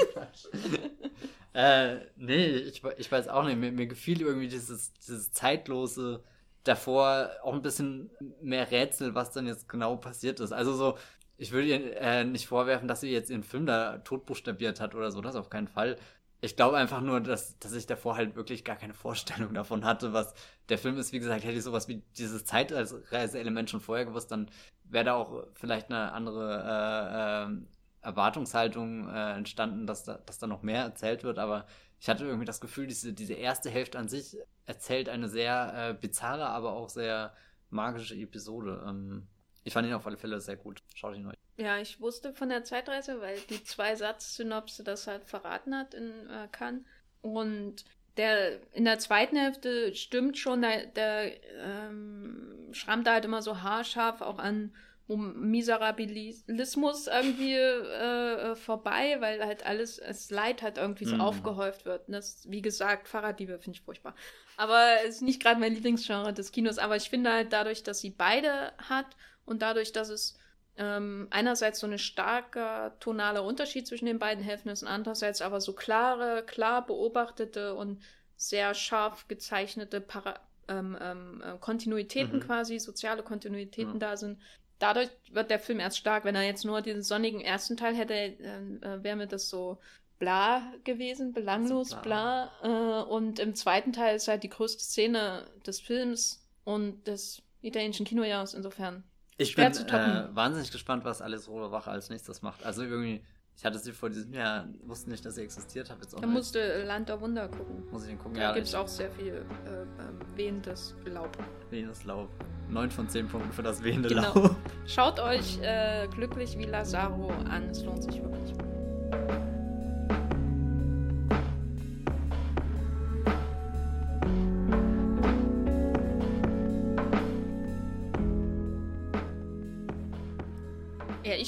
äh, nee, ich, ich weiß auch nicht. Mir, mir gefiel irgendwie dieses, dieses zeitlose davor auch ein bisschen mehr Rätsel, was dann jetzt genau passiert ist. Also so, ich würde ihr äh, nicht vorwerfen, dass sie jetzt ihren Film da totbuchstabiert hat oder so, das auf keinen Fall. Ich glaube einfach nur, dass, dass ich davor halt wirklich gar keine Vorstellung davon hatte, was der Film ist. Wie gesagt, hätte ich sowas wie dieses Zeitreise-Element schon vorher gewusst, dann wäre da auch vielleicht eine andere äh, äh, Erwartungshaltung äh, entstanden, dass da, dass da noch mehr erzählt wird. Aber ich hatte irgendwie das Gefühl, diese, diese erste Hälfte an sich erzählt eine sehr äh, bizarre, aber auch sehr magische Episode. Ähm, ich fand ihn auf alle Fälle sehr gut. Schaut ihn euch. Ja, ich wusste von der Zeitreise, weil die zwei Satz-Synopse das halt verraten hat in äh, Cannes. Und der in der zweiten Hälfte stimmt schon, der, der ähm, schrammt da halt immer so haarscharf auch an Miserabilismus irgendwie äh, äh, vorbei, weil halt alles, das Leid halt irgendwie so mm. aufgehäuft wird. Und das, wie gesagt, Fahrraddiebe finde ich furchtbar. Aber es ist nicht gerade mein Lieblingsgenre des Kinos. Aber ich finde halt dadurch, dass sie beide hat und dadurch, dass es ähm, einerseits so ein starker tonaler Unterschied zwischen den beiden Hälften ist und andererseits aber so klare, klar beobachtete und sehr scharf gezeichnete Para ähm, ähm, äh, Kontinuitäten mhm. quasi, soziale Kontinuitäten mhm. da sind. Dadurch wird der Film erst stark. Wenn er jetzt nur den sonnigen ersten Teil hätte, äh, wäre mir das so bla gewesen, belanglos, also bla. bla. Äh, und im zweiten Teil ist halt die größte Szene des Films und des italienischen Kinojahres insofern ich bin äh, wahnsinnig gespannt, was Alice Rohrwache als nächstes macht. Also irgendwie, ich hatte sie vor diesem Jahr, wusste nicht, dass sie existiert, jetzt auch. Da musste Land der Wunder gucken. Muss ich den gucken? Da ja, gibt es auch sehr viel äh, ähm, wehendes Laub. Wehendes Laub. 9 von 10 Punkten für das wehende genau. Laub. Schaut euch äh, glücklich wie Lazaro an, es lohnt sich wirklich.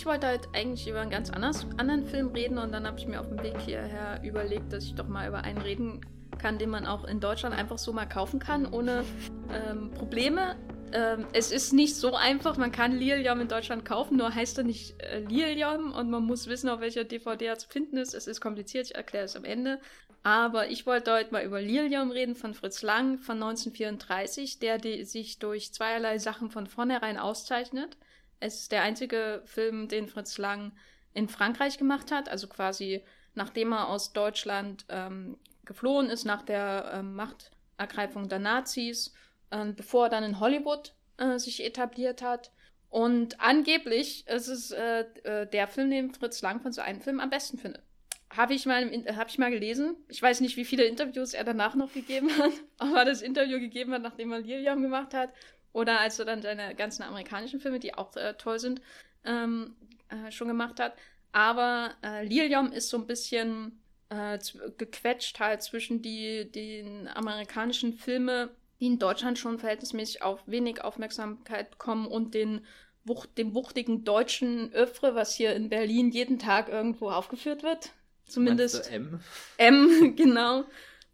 Ich wollte halt eigentlich über einen ganz anders, anderen Film reden und dann habe ich mir auf dem Weg hierher überlegt, dass ich doch mal über einen reden kann, den man auch in Deutschland einfach so mal kaufen kann, ohne ähm, Probleme. Ähm, es ist nicht so einfach, man kann Lilium in Deutschland kaufen, nur heißt er nicht äh, Lilium und man muss wissen, auf welcher DVD er zu finden ist. Es ist kompliziert, ich erkläre es am Ende. Aber ich wollte heute mal über Lilium reden von Fritz Lang von 1934, der sich durch zweierlei Sachen von vornherein auszeichnet. Es ist der einzige Film, den Fritz Lang in Frankreich gemacht hat, also quasi nachdem er aus Deutschland ähm, geflohen ist nach der ähm, Machtergreifung der Nazis, äh, bevor er dann in Hollywood äh, sich etabliert hat. Und angeblich ist es äh, äh, der Film, den Fritz Lang von so einem Film am besten findet. Habe ich, mal hab ich mal gelesen. Ich weiß nicht, wie viele Interviews er danach noch gegeben hat, aber er das Interview gegeben hat, nachdem er Lilium gemacht hat. Oder als er dann seine ganzen amerikanischen Filme, die auch äh, toll sind, ähm, äh, schon gemacht hat. Aber äh, Lilium ist so ein bisschen äh, gequetscht halt zwischen die, den amerikanischen Filme, die in Deutschland schon verhältnismäßig auf wenig Aufmerksamkeit bekommen und den Wucht, dem wuchtigen deutschen Öffre, was hier in Berlin jeden Tag irgendwo aufgeführt wird. Zumindest. M? M, genau.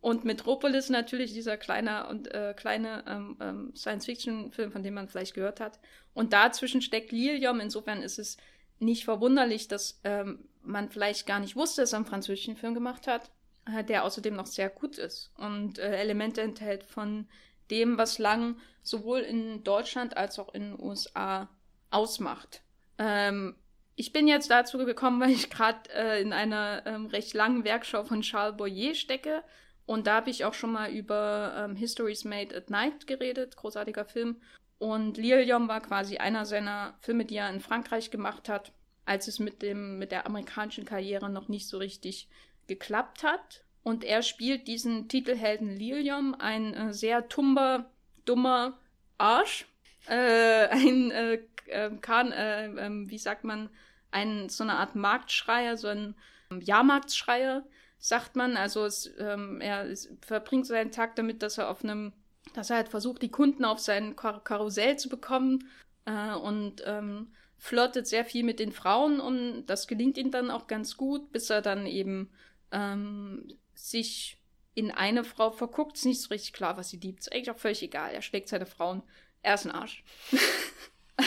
Und Metropolis natürlich dieser kleine und äh, kleine ähm, ähm, Science-Fiction-Film, von dem man vielleicht gehört hat. Und dazwischen steckt Lilium. Insofern ist es nicht verwunderlich, dass ähm, man vielleicht gar nicht wusste, dass er einen französischen Film gemacht hat, äh, der außerdem noch sehr gut ist und äh, Elemente enthält von dem, was Lang sowohl in Deutschland als auch in den USA ausmacht. Ähm, ich bin jetzt dazu gekommen, weil ich gerade äh, in einer ähm, recht langen Werkschau von Charles Boyer stecke, und da habe ich auch schon mal über ähm, History's Made at Night geredet, großartiger Film. Und Lilium war quasi einer seiner Filme, die er in Frankreich gemacht hat, als es mit, dem, mit der amerikanischen Karriere noch nicht so richtig geklappt hat. Und er spielt diesen Titelhelden Lilium, ein äh, sehr tumber, dummer Arsch. Äh, ein, äh, äh kann, äh, ähm, wie sagt man, ein, so eine Art Marktschreier, so ein Jahrmarktschreier, sagt man. Also es, ähm, er verbringt seinen Tag damit, dass er auf einem, dass er halt versucht, die Kunden auf sein Kar Karussell zu bekommen äh, und ähm, flirtet sehr viel mit den Frauen und das gelingt ihm dann auch ganz gut, bis er dann eben ähm, sich in eine Frau verguckt. Ist nicht so richtig klar, was sie liebt. Ist eigentlich auch völlig egal. Er schlägt seine Frauen er ist ein Arsch.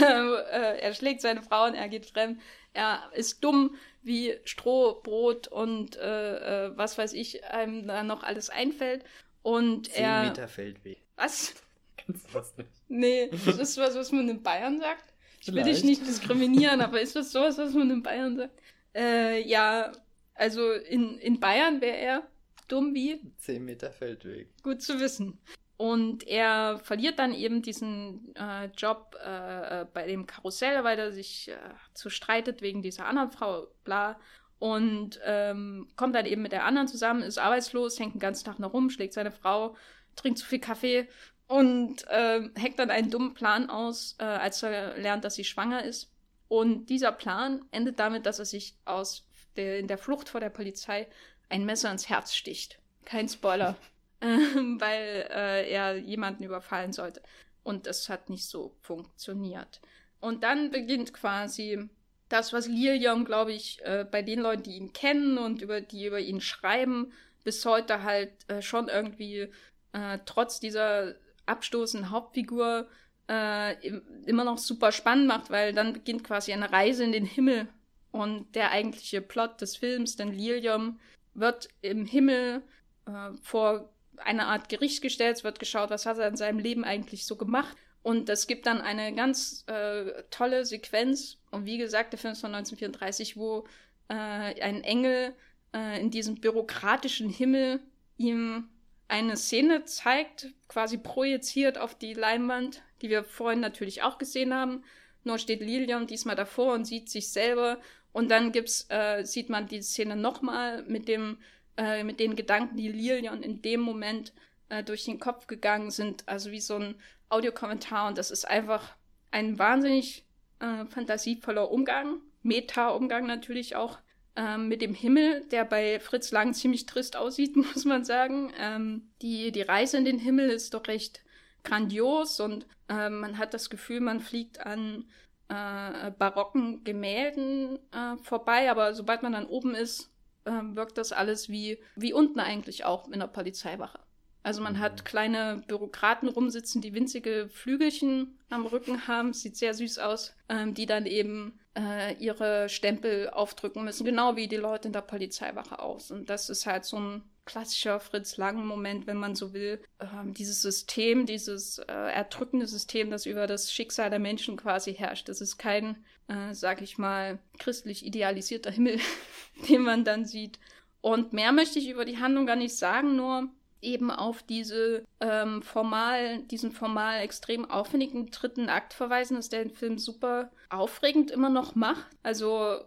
Äh, er schlägt seine Frauen, er geht fremd, er ist dumm wie Stroh, Brot und äh, äh, was weiß ich, einem da noch alles einfällt. Und Zehn er. Meter Feldweg. Was? Kennst du das nicht? Nee, das ist was, was man in Bayern sagt. Ich will dich nicht diskriminieren, aber ist das sowas, was man in Bayern sagt? Äh, ja, also in, in Bayern wäre er dumm wie, Zehn Meter Feldweg. gut zu wissen. Und er verliert dann eben diesen äh, Job äh, äh, bei dem Karussell, weil er sich äh, zu streitet wegen dieser anderen Frau, bla. Und ähm, kommt dann eben mit der anderen zusammen, ist arbeitslos, hängt den ganzen Tag noch rum, schlägt seine Frau, trinkt zu viel Kaffee und ähm, hackt dann einen dummen Plan aus, äh, als er lernt, dass sie schwanger ist. Und dieser Plan endet damit, dass er sich aus der, in der Flucht vor der Polizei ein Messer ins Herz sticht. Kein Spoiler. Ähm, weil äh, er jemanden überfallen sollte. Und das hat nicht so funktioniert. Und dann beginnt quasi das, was Lilium, glaube ich, äh, bei den Leuten, die ihn kennen und über die über ihn schreiben, bis heute halt äh, schon irgendwie äh, trotz dieser abstoßenden Hauptfigur äh, im- immer noch super spannend macht, weil dann beginnt quasi eine Reise in den Himmel. Und der eigentliche Plot des Films, denn Lilium wird im Himmel äh, vor eine Art Gericht gestellt, es wird geschaut, was hat er in seinem Leben eigentlich so gemacht. Und es gibt dann eine ganz äh, tolle Sequenz, und wie gesagt, der Film ist von 1934, wo äh, ein Engel äh, in diesem bürokratischen Himmel ihm eine Szene zeigt, quasi projiziert auf die Leinwand, die wir vorhin natürlich auch gesehen haben. Nur steht Lilium diesmal davor und sieht sich selber. Und dann gibt's, äh, sieht man die Szene nochmal mit dem äh, mit den Gedanken, die Lilian in dem Moment äh, durch den Kopf gegangen sind, also wie so ein Audiokommentar. Und das ist einfach ein wahnsinnig äh, fantasievoller Umgang, Meta-Umgang natürlich auch ähm, mit dem Himmel, der bei Fritz Lang ziemlich trist aussieht, muss man sagen. Ähm, die, die Reise in den Himmel ist doch recht grandios und äh, man hat das Gefühl, man fliegt an äh, barocken Gemälden äh, vorbei, aber sobald man dann oben ist, ähm, wirkt das alles wie, wie unten eigentlich auch in der Polizeiwache. Also man Mhm. hat kleine Bürokraten rumsitzen, die winzige Flügelchen am Rücken haben, sieht sehr süß aus, ähm, die dann eben äh, ihre Stempel aufdrücken müssen, genau wie die Leute in der Polizeiwache aus. Und das ist halt so ein klassischer Fritz Lang-Moment, wenn man so will. Ähm, dieses System, dieses äh, erdrückende System, das über das Schicksal der Menschen quasi herrscht. Das ist kein, äh, sag ich mal, christlich idealisierter Himmel, den man dann sieht. Und mehr möchte ich über die Handlung gar nicht sagen, nur eben auf diese ähm, formal, diesen formal extrem aufwendigen dritten Akt verweisen, dass der den Film super aufregend immer noch macht. Also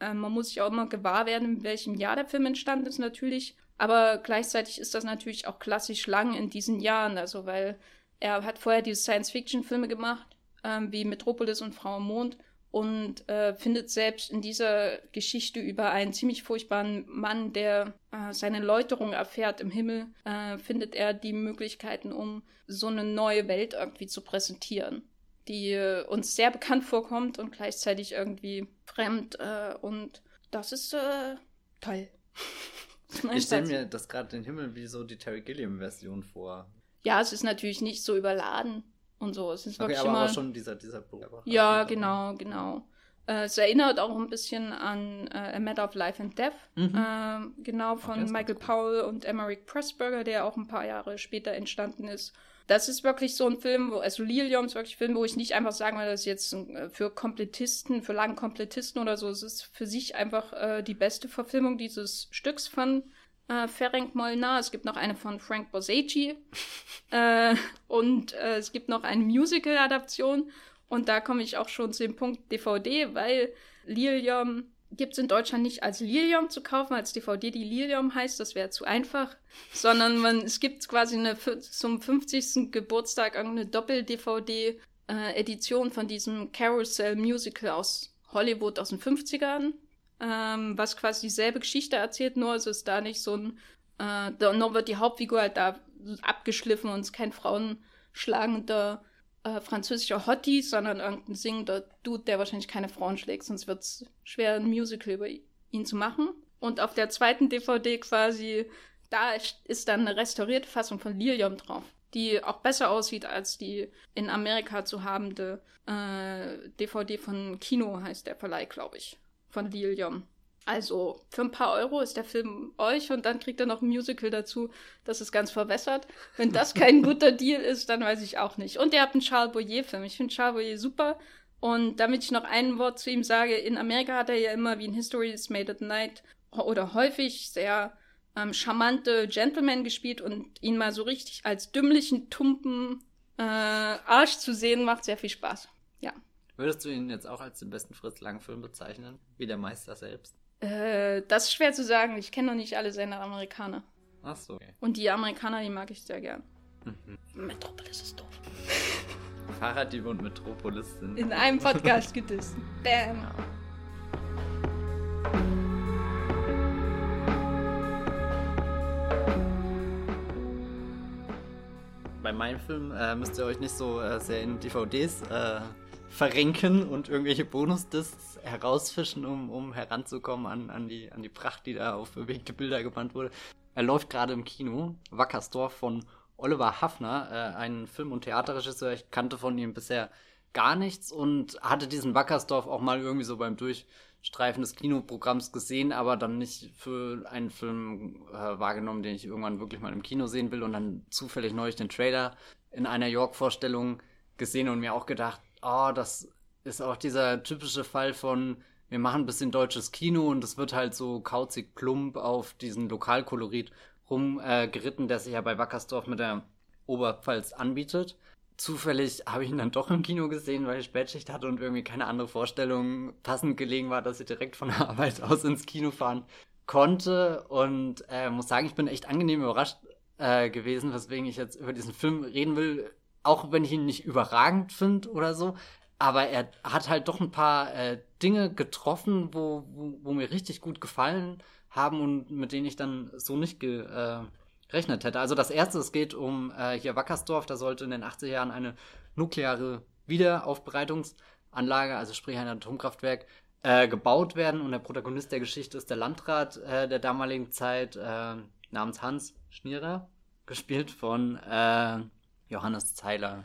äh, man muss sich auch immer gewahr werden, in welchem Jahr der Film entstanden ist natürlich. Aber gleichzeitig ist das natürlich auch klassisch lang in diesen Jahren. Also weil er hat vorher diese Science-Fiction-Filme gemacht, ähm, wie Metropolis und Frau im Mond und äh, findet selbst in dieser Geschichte über einen ziemlich furchtbaren Mann, der äh, seine Läuterung erfährt im Himmel, äh, findet er die Möglichkeiten, um so eine neue Welt irgendwie zu präsentieren, die äh, uns sehr bekannt vorkommt und gleichzeitig irgendwie fremd. Äh, und das ist äh, toll. Ich stelle mir das gerade den Himmel wie so die Terry Gilliam-Version vor. Ja, es ist natürlich nicht so überladen und so. Es ist Okay, wirklich aber, immer. aber schon dieser, dieser Beruf. Ja, genau, genau. Äh, es erinnert auch ein bisschen an äh, A Matter of Life and Death. Mhm. Ähm, genau, von ist Michael gut. Powell und Emmerich Pressburger, der auch ein paar Jahre später entstanden ist. Das ist wirklich so ein Film, wo, also Lilium ist wirklich ein Film, wo ich nicht einfach sagen will, das ist jetzt äh, für Komplettisten, für lange Komplettisten oder so. Es ist für sich einfach äh, die beste Verfilmung dieses Stücks von äh, Ferenc Molnar. Es gibt noch eine von Frank Borsacci. äh, und äh, es gibt noch eine Musical-Adaption. Und da komme ich auch schon zu dem Punkt DVD, weil Lilium gibt es in Deutschland nicht als Lilium zu kaufen, als DVD, die Lilium heißt, das wäre zu einfach, sondern man, es gibt quasi eine zum 50. Geburtstag irgendeine Doppel-DVD-Edition von diesem Carousel Musical aus Hollywood aus den 50ern, ähm, was quasi dieselbe Geschichte erzählt, nur es ist da nicht so ein, äh, da, nur wird die Hauptfigur halt da abgeschliffen und es ist kein frauenschlagender äh, französischer Hottie, sondern irgendein singender Dude, der wahrscheinlich keine Frauen schlägt, sonst wird es schwer, ein Musical über ihn zu machen. Und auf der zweiten DVD quasi, da ist dann eine restaurierte Fassung von Lilium drauf. die auch besser aussieht als die in Amerika zu habende äh, DVD von Kino, heißt der Verleih, glaube ich, von Lilium. Also für ein paar Euro ist der Film euch und dann kriegt er noch ein Musical dazu. Das ist ganz verwässert. Wenn das kein guter Deal ist, dann weiß ich auch nicht. Und ihr habt einen Charles Boyer-Film. Ich finde Charles Boyer super. Und damit ich noch ein Wort zu ihm sage, in Amerika hat er ja immer wie in History is Made at Night oder häufig sehr ähm, charmante Gentleman gespielt und ihn mal so richtig als dümmlichen, tumpen äh, Arsch zu sehen, macht sehr viel Spaß. Ja. Würdest du ihn jetzt auch als den besten Fritz Lang-Film bezeichnen? Wie der Meister selbst? Äh, das ist schwer zu sagen. Ich kenne noch nicht alle seine Amerikaner. Ach so. Okay. Und die Amerikaner, die mag ich sehr gern. Mhm. Metropolis ist doof. Fahrraddiebe und Metropolis sind. In einem Podcast gedisst. Bam. Ja. Bei meinem Film äh, müsst ihr euch nicht so äh, sehr in DVDs äh, verrenken und irgendwelche Bonusdiscs herausfischen, um, um heranzukommen an, an, die, an die Pracht, die da auf bewegte Bilder gebannt wurde. Er läuft gerade im Kino, Wackersdorf von Oliver Hafner, äh, ein Film- und Theaterregisseur. Ich kannte von ihm bisher gar nichts und hatte diesen Wackersdorf auch mal irgendwie so beim Durchstreifen des Kinoprogramms gesehen, aber dann nicht für einen Film äh, wahrgenommen, den ich irgendwann wirklich mal im Kino sehen will und dann zufällig neulich den Trailer in einer York-Vorstellung gesehen und mir auch gedacht, oh, das ist auch dieser typische Fall von, wir machen ein bisschen deutsches Kino und es wird halt so kauzig plump auf diesen Lokalkolorit rumgeritten, äh, der sich ja bei Wackersdorf mit der Oberpfalz anbietet. Zufällig habe ich ihn dann doch im Kino gesehen, weil ich Spätschicht hatte und irgendwie keine andere Vorstellung passend gelegen war, dass ich direkt von der Arbeit aus ins Kino fahren konnte. Und äh, muss sagen, ich bin echt angenehm überrascht äh, gewesen, weswegen ich jetzt über diesen Film reden will auch wenn ich ihn nicht überragend finde oder so. Aber er hat halt doch ein paar äh, Dinge getroffen, wo, wo, wo, mir richtig gut gefallen haben und mit denen ich dann so nicht gerechnet äh, hätte. Also das erste, es geht um äh, hier Wackersdorf, da sollte in den 80er Jahren eine nukleare Wiederaufbereitungsanlage, also sprich ein Atomkraftwerk, äh, gebaut werden. Und der Protagonist der Geschichte ist der Landrat äh, der damaligen Zeit, äh, namens Hans Schnierer, gespielt von Johannes Zeiler,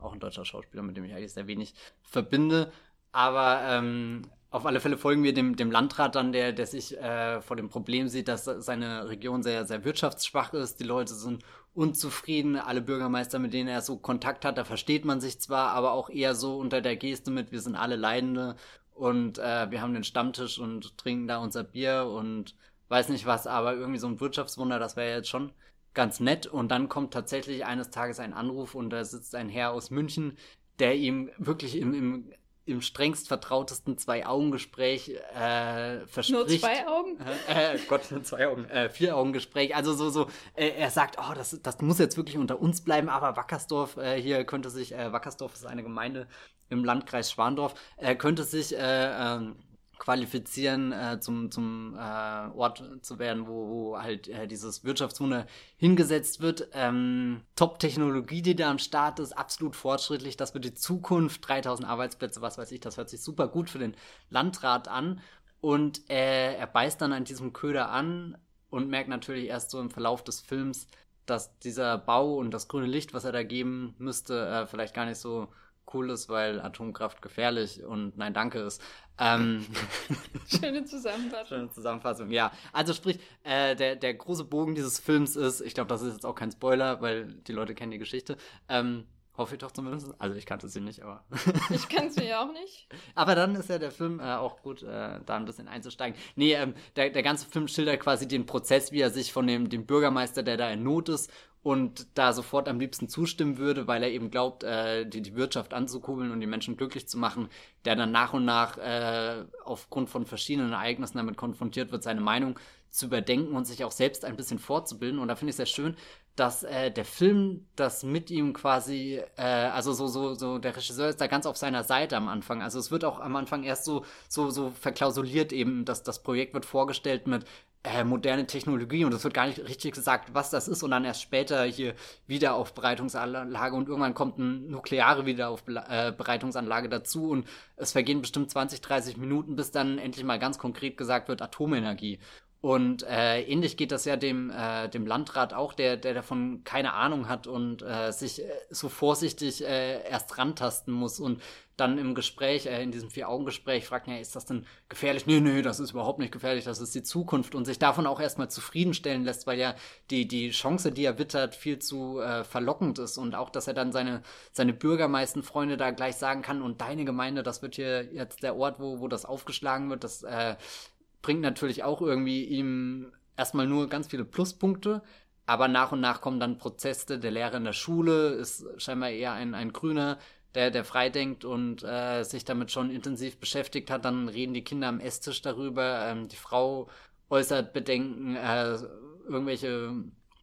äh, auch ein deutscher Schauspieler, mit dem ich eigentlich sehr wenig verbinde. Aber ähm, auf alle Fälle folgen wir dem, dem Landrat dann, der, der sich äh, vor dem Problem sieht, dass seine Region sehr, sehr wirtschaftsschwach ist. Die Leute sind unzufrieden. Alle Bürgermeister, mit denen er so Kontakt hat, da versteht man sich zwar, aber auch eher so unter der Geste mit, wir sind alle Leidende und äh, wir haben den Stammtisch und trinken da unser Bier und weiß nicht was, aber irgendwie so ein Wirtschaftswunder, das wäre jetzt schon ganz nett. Und dann kommt tatsächlich eines Tages ein Anruf und da sitzt ein Herr aus München, der ihm wirklich im, im, im strengst vertrautesten Zwei-Augen-Gespräch äh, verspricht. Nur zwei Augen? Äh, äh, Gott, nur zwei Augen. Äh, Vier-Augen-Gespräch. Also so, so, äh, er sagt, oh, das, das muss jetzt wirklich unter uns bleiben, aber Wackersdorf, äh, hier könnte sich, äh, Wackersdorf ist eine Gemeinde im Landkreis Schwandorf, äh, könnte sich äh, ähm, qualifizieren, äh, zum, zum äh, Ort zu werden, wo, wo halt äh, dieses Wirtschaftswunder hingesetzt wird. Ähm, Top-Technologie, die da am Start ist, absolut fortschrittlich. Das wird die Zukunft, 3000 Arbeitsplätze, was weiß ich, das hört sich super gut für den Landrat an. Und äh, er beißt dann an diesem Köder an und merkt natürlich erst so im Verlauf des Films, dass dieser Bau und das grüne Licht, was er da geben müsste, äh, vielleicht gar nicht so cool ist, weil Atomkraft gefährlich und nein, danke ist. Ähm, Schöne Zusammenfassung. Schöne Zusammenfassung, ja. Also sprich, äh, der, der große Bogen dieses Films ist, ich glaube, das ist jetzt auch kein Spoiler, weil die Leute kennen die Geschichte. Ähm, hoffe ich doch zumindest. Also ich kannte sie nicht, aber. ich kannte sie ja auch nicht. Aber dann ist ja der Film äh, auch gut, äh, da ein bisschen einzusteigen. Nee, ähm, der, der ganze Film schildert quasi den Prozess, wie er sich von dem, dem Bürgermeister, der da in Not ist, und da sofort am liebsten zustimmen würde, weil er eben glaubt, äh, die, die Wirtschaft anzukurbeln und die Menschen glücklich zu machen, der dann nach und nach äh, aufgrund von verschiedenen Ereignissen damit konfrontiert wird, seine Meinung zu überdenken und sich auch selbst ein bisschen fortzubilden. Und da finde ich es sehr schön, dass äh, der Film das mit ihm quasi, äh, also so, so, so, der Regisseur ist da ganz auf seiner Seite am Anfang. Also es wird auch am Anfang erst so, so, so verklausuliert eben, dass das Projekt wird vorgestellt mit, äh, moderne Technologie und es wird gar nicht richtig gesagt, was das ist und dann erst später hier Wiederaufbereitungsanlage und irgendwann kommt eine nukleare Wiederaufbereitungsanlage dazu und es vergehen bestimmt 20, 30 Minuten, bis dann endlich mal ganz konkret gesagt wird Atomenergie. Und äh, ähnlich geht das ja dem, äh, dem Landrat auch, der, der davon keine Ahnung hat und äh, sich äh, so vorsichtig äh, erst rantasten muss und dann im Gespräch, äh, in diesem Vier-Augen-Gespräch fragt, ja, ist das denn gefährlich? Nee, nee, das ist überhaupt nicht gefährlich, das ist die Zukunft und sich davon auch erstmal zufriedenstellen lässt, weil ja die, die Chance, die er wittert, viel zu äh, verlockend ist und auch, dass er dann seine, seine Bürgermeistenfreunde da gleich sagen kann und deine Gemeinde, das wird hier jetzt der Ort, wo, wo das aufgeschlagen wird, das äh, bringt natürlich auch irgendwie ihm erstmal nur ganz viele Pluspunkte, aber nach und nach kommen dann Prozesse. Der Lehrer in der Schule ist scheinbar eher ein, ein Grüner, der, der freidenkt und äh, sich damit schon intensiv beschäftigt hat. Dann reden die Kinder am Esstisch darüber. Ähm, die Frau äußert Bedenken, äh, irgendwelche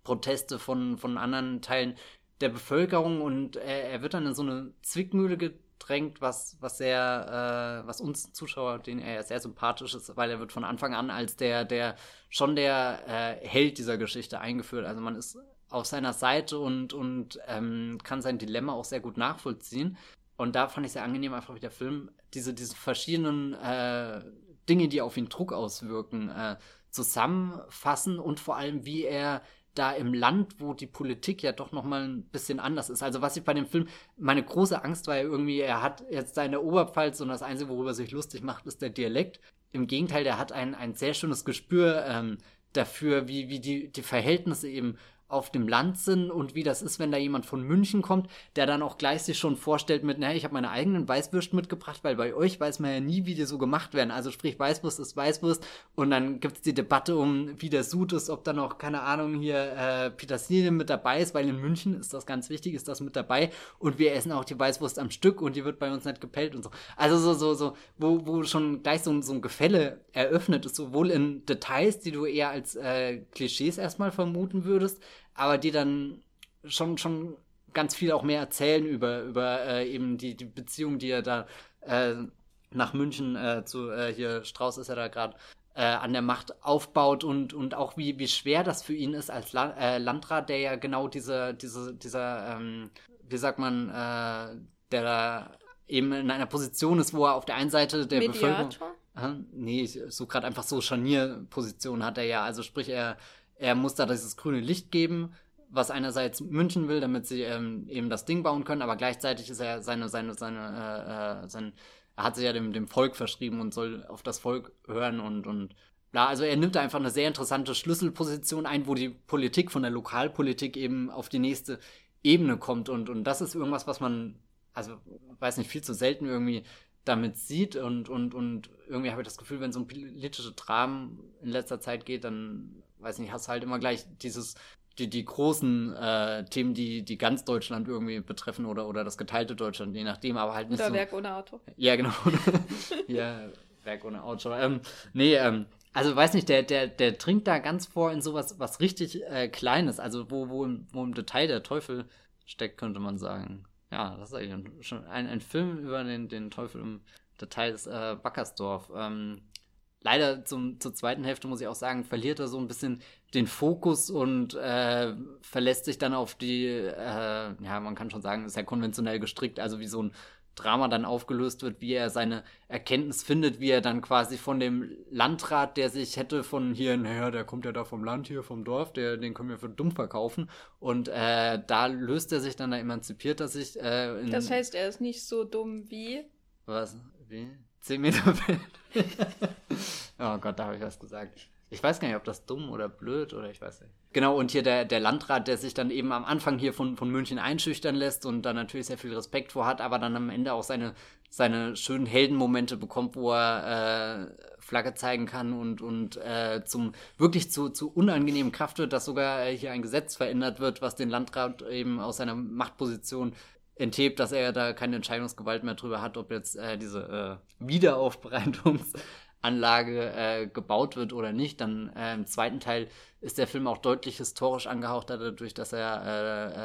Proteste von, von anderen Teilen der Bevölkerung und er, er wird dann in so eine Zwickmühle drängt, was, was sehr, äh, was uns Zuschauer, den er sehr sympathisch ist, weil er wird von Anfang an als der, der schon der äh, Held dieser Geschichte eingeführt. Also man ist auf seiner Seite und, und ähm, kann sein Dilemma auch sehr gut nachvollziehen. Und da fand ich sehr angenehm, einfach wie der Film diese, diese verschiedenen äh, Dinge, die auf ihn Druck auswirken, äh, zusammenfassen und vor allem, wie er da im Land, wo die Politik ja doch noch mal ein bisschen anders ist. Also was ich bei dem Film, meine große Angst war ja irgendwie, er hat jetzt seine Oberpfalz und das Einzige, worüber er sich lustig macht, ist der Dialekt. Im Gegenteil, der hat ein, ein sehr schönes Gespür ähm, dafür, wie, wie die, die Verhältnisse eben auf dem Land sind und wie das ist, wenn da jemand von München kommt, der dann auch gleich sich schon vorstellt mit, naja, ich habe meine eigenen Weißwürst mitgebracht, weil bei euch weiß man ja nie, wie die so gemacht werden. Also sprich, Weißwurst ist Weißwurst und dann gibt es die Debatte um, wie der Sud ist, ob da noch, keine Ahnung, hier äh, Petersilie mit dabei ist, weil in München ist das ganz wichtig, ist das mit dabei und wir essen auch die Weißwurst am Stück und die wird bei uns nicht gepellt und so. Also so, so, so, wo, wo schon gleich so, so ein Gefälle eröffnet ist, sowohl in Details, die du eher als äh, Klischees erstmal vermuten würdest, aber die dann schon, schon ganz viel auch mehr erzählen über, über äh, eben die, die Beziehung, die er da äh, nach München äh, zu, äh, hier Strauß ist ja da gerade äh, an der Macht aufbaut und, und auch wie, wie schwer das für ihn ist als La äh, Landrat, der ja genau diese, diese, dieser, ähm, wie sagt man, äh, der da eben in einer Position ist, wo er auf der einen Seite der Mediator? Bevölkerung. Äh, nee, so gerade einfach so Scharnierposition hat er ja. Also sprich, er er muss da dieses grüne Licht geben, was einerseits München will, damit sie ähm, eben das Ding bauen können, aber gleichzeitig ist er seine, seine, seine, äh, äh, sein, er hat sich ja dem, dem Volk verschrieben und soll auf das Volk hören und, und ja, also er nimmt da einfach eine sehr interessante Schlüsselposition ein, wo die Politik von der Lokalpolitik eben auf die nächste Ebene kommt. Und, und das ist irgendwas, was man, also weiß nicht, viel zu selten irgendwie damit sieht. Und, und, und irgendwie habe ich das Gefühl, wenn so ein politische Dramen in letzter Zeit geht, dann weiß nicht, hast halt immer gleich dieses, die, die großen äh, Themen, die, die ganz Deutschland irgendwie betreffen oder, oder das geteilte Deutschland, je nachdem, aber halt nicht oder so. Werk ohne Auto. Ja, genau. ja, Werk ohne Auto. Ähm, nee, ähm, also weiß nicht, der, der, der dringt da ganz vor in sowas was richtig äh, Kleines, also wo, wo, im, wo im Detail der Teufel steckt, könnte man sagen. Ja, das ist eigentlich schon ein, ein Film über den, den Teufel im Detail des äh, Backersdorf. Ähm, leider zum, zur zweiten Hälfte, muss ich auch sagen, verliert er so ein bisschen den Fokus und äh, verlässt sich dann auf die, äh, ja, man kann schon sagen, ist ja konventionell gestrickt, also wie so ein Drama dann aufgelöst wird, wie er seine Erkenntnis findet, wie er dann quasi von dem Landrat, der sich hätte von hier, naja, der kommt ja da vom Land hier, vom Dorf, der, den können wir für dumm verkaufen. Und äh, da löst er sich dann, da emanzipiert er sich. Äh, das heißt, er ist nicht so dumm wie. Was? Wie? 10 Meter oh Gott, da habe ich was gesagt. Ich weiß gar nicht, ob das dumm oder blöd oder ich weiß nicht. Genau, und hier der, der Landrat, der sich dann eben am Anfang hier von, von München einschüchtern lässt und da natürlich sehr viel Respekt vor hat, aber dann am Ende auch seine, seine schönen Heldenmomente bekommt, wo er äh, Flagge zeigen kann und, und äh, zum wirklich zu, zu unangenehmen Kraft wird, dass sogar äh, hier ein Gesetz verändert wird, was den Landrat eben aus seiner Machtposition enthebt, dass er da keine Entscheidungsgewalt mehr drüber hat, ob jetzt äh, diese äh, Wiederaufbereitungsanlage äh, gebaut wird oder nicht. Dann äh, im zweiten Teil ist der Film auch deutlich historisch angehaucht, dadurch, dass er äh, äh, äh,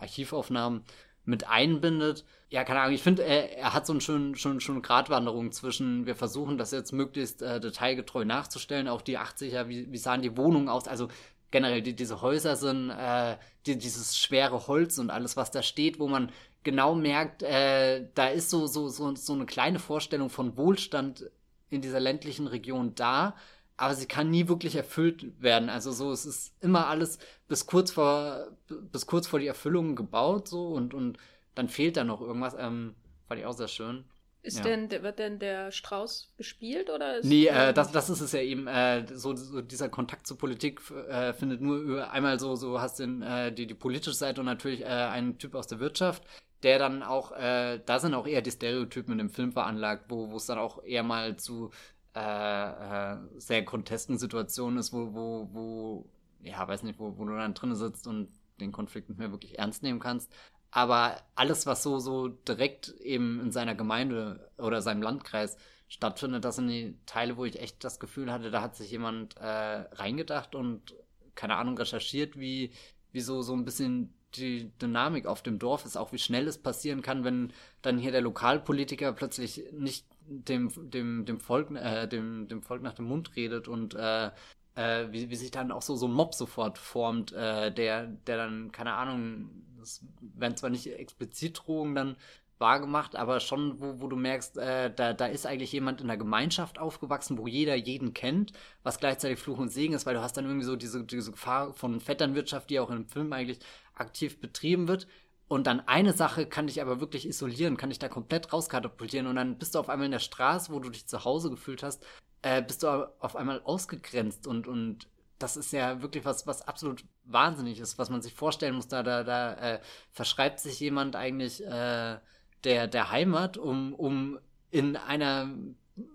Archivaufnahmen mit einbindet. Ja, keine Ahnung, ich finde, er, er, hat so eine schöne, schöne, schöne Gratwanderung zwischen, wir versuchen das jetzt möglichst äh, detailgetreu nachzustellen, auch die 80er, wie, wie sahen die Wohnungen aus, also generell die, diese Häuser sind, äh, die, dieses schwere Holz und alles, was da steht, wo man genau merkt, äh, da ist so, so, so, so eine kleine Vorstellung von Wohlstand in dieser ländlichen Region da, aber sie kann nie wirklich erfüllt werden. Also so, es ist immer alles bis kurz vor, bis kurz vor die Erfüllung gebaut so und, und dann fehlt da noch irgendwas. Ähm, fand ich auch sehr schön. Ist ja. denn, wird denn der Strauß gespielt oder ist Nee, äh, das, das ist es ja eben, äh, so, so dieser Kontakt zur Politik äh, findet nur über einmal so, so hast du äh, die, die politische Seite und natürlich äh, einen Typ aus der Wirtschaft, der dann auch, äh, da sind auch eher die Stereotypen in dem Film veranlagt, wo es dann auch eher mal zu äh, äh, sehr grotesken Situationen ist, wo, wo, wo, ja, weiß nicht, wo, wo du dann drin sitzt und den Konflikt nicht mehr wirklich ernst nehmen kannst. Aber alles, was so, so direkt eben in seiner Gemeinde oder seinem Landkreis stattfindet, das sind die Teile, wo ich echt das Gefühl hatte, da hat sich jemand äh, reingedacht und, keine Ahnung, recherchiert, wie, wie so, so ein bisschen die Dynamik auf dem Dorf ist, auch wie schnell es passieren kann, wenn dann hier der Lokalpolitiker plötzlich nicht dem, dem, dem Volk, äh, dem, dem Volk nach dem Mund redet und äh, äh, wie, wie sich dann auch so, so ein Mob sofort formt, äh, der, der dann, keine Ahnung, das werden zwar nicht explizit Drohungen dann wahrgemacht, aber schon, wo, wo du merkst, äh, da, da ist eigentlich jemand in der Gemeinschaft aufgewachsen, wo jeder jeden kennt, was gleichzeitig Fluch und Segen ist, weil du hast dann irgendwie so diese, diese Gefahr von Vetternwirtschaft, die auch im Film eigentlich aktiv betrieben wird. Und dann eine Sache kann dich aber wirklich isolieren, kann dich da komplett rauskatapultieren und dann bist du auf einmal in der Straße, wo du dich zu Hause gefühlt hast, äh, bist du auf einmal ausgegrenzt und, und das ist ja wirklich was, was absolut wahnsinnig ist, was man sich vorstellen muss. Da, da, da äh, verschreibt sich jemand eigentlich äh, der, der Heimat, um, um in einer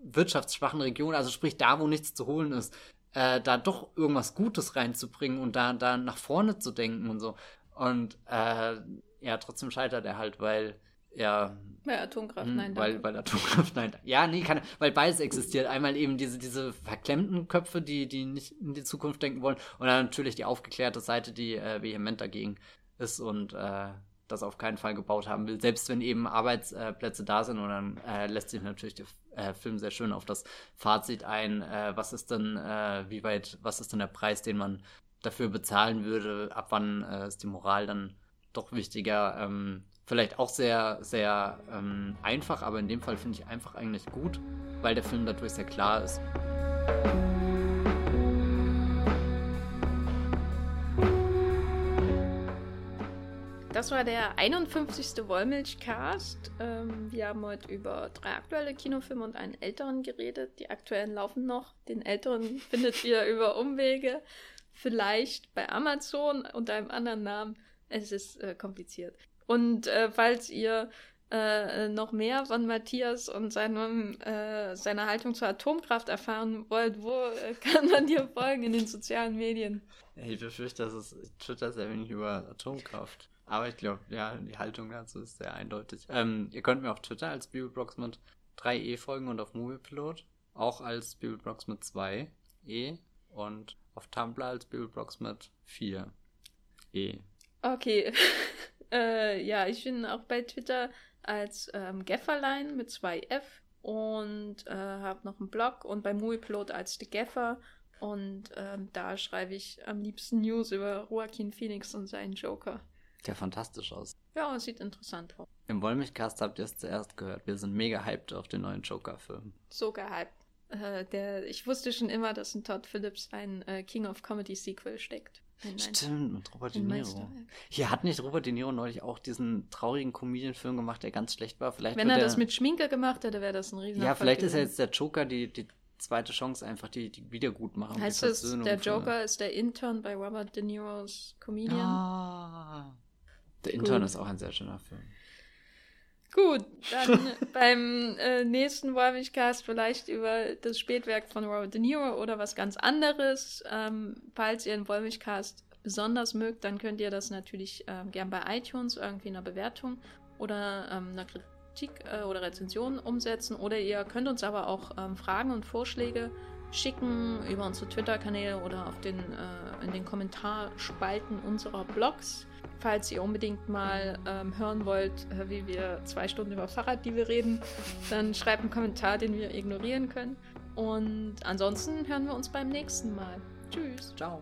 wirtschaftsschwachen Region, also sprich da, wo nichts zu holen ist, äh, da doch irgendwas Gutes reinzubringen und da, da nach vorne zu denken und so. Und äh, ja, trotzdem scheitert er halt, weil ja. Bei Atomkraft, hm, nein. Weil, weil Atomkraft, nein. Ja, nee, kann, weil beides existiert. Einmal eben diese, diese verklemmten Köpfe, die, die nicht in die Zukunft denken wollen. Und dann natürlich die aufgeklärte Seite, die äh, vehement dagegen ist und äh, das auf keinen Fall gebaut haben will. Selbst wenn eben Arbeitsplätze da sind. Und dann äh, lässt sich natürlich der äh, Film sehr schön auf das Fazit ein. Äh, was ist denn, äh, wie weit, was ist denn der Preis, den man dafür bezahlen würde? Ab wann äh, ist die Moral dann doch wichtiger? Ähm, vielleicht auch sehr, sehr ähm, einfach, aber in dem Fall finde ich einfach eigentlich gut, weil der Film dadurch sehr klar ist. Das war der 51. Wollmilchcast. Ähm, wir haben heute über drei aktuelle Kinofilme und einen älteren geredet. Die aktuellen laufen noch. Den älteren findet ihr über Umwege. Vielleicht bei Amazon unter einem anderen Namen. Es ist äh, kompliziert. Und äh, falls ihr äh, noch mehr von Matthias und seinem, äh, seiner Haltung zur Atomkraft erfahren wollt, wo äh, kann man dir folgen in den sozialen Medien? Ich befürchte, dass es Twitter sehr wenig über Atomkraft. Aber ich glaube, ja, die Haltung dazu ist sehr eindeutig. Ähm, ihr könnt mir auf Twitter als Bibelbrox mit 3e folgen und auf Moviepilot auch als Bibelbrox mit 2e und auf Tumblr als Bibelbrox mit 4e. Okay. Äh, ja, ich bin auch bei Twitter als ähm, Gefferlein mit zwei F und äh, habe noch einen Blog und bei Movieplot als The Geffer und ähm, da schreibe ich am liebsten News über Joaquin Phoenix und seinen Joker. Der fantastisch aus. Ja, sieht interessant aus. Im Wollmilchcast habt ihr es zuerst gehört. Wir sind mega hyped auf den neuen Joker-Film. So gehypt. Äh, der, ich wusste schon immer, dass in Todd Phillips ein äh, King of Comedy Sequel steckt. Stimmt, mit Robert De Niro. Hier hat nicht Robert De Niro neulich auch diesen traurigen Comedian-Film gemacht, der ganz schlecht war. Vielleicht Wenn er das mit Schminke gemacht hätte, wäre das ein riesen Ja, vielleicht gewesen. ist er jetzt der Joker, die, die zweite Chance einfach, die, die Wiedergutmachung. Heißt das, der Joker für... ist der Intern bei Robert De Niros Comedian? Ah. Der Intern Gut. ist auch ein sehr schöner Film. Gut, dann beim äh, nächsten Wollmilchcast vielleicht über das Spätwerk von Robert De Niro oder was ganz anderes. Ähm, falls ihr den Wollmilchcast besonders mögt, dann könnt ihr das natürlich ähm, gern bei iTunes irgendwie in einer Bewertung oder ähm, einer Kritik äh, oder Rezension umsetzen. Oder ihr könnt uns aber auch ähm, Fragen und Vorschläge schicken über unsere Twitter-Kanäle oder auf den, äh, in den Kommentarspalten unserer Blogs. Falls ihr unbedingt mal ähm, hören wollt, äh, wie wir zwei Stunden über Fahrraddiebe reden, dann schreibt einen Kommentar, den wir ignorieren können. Und ansonsten hören wir uns beim nächsten Mal. Tschüss. Ciao.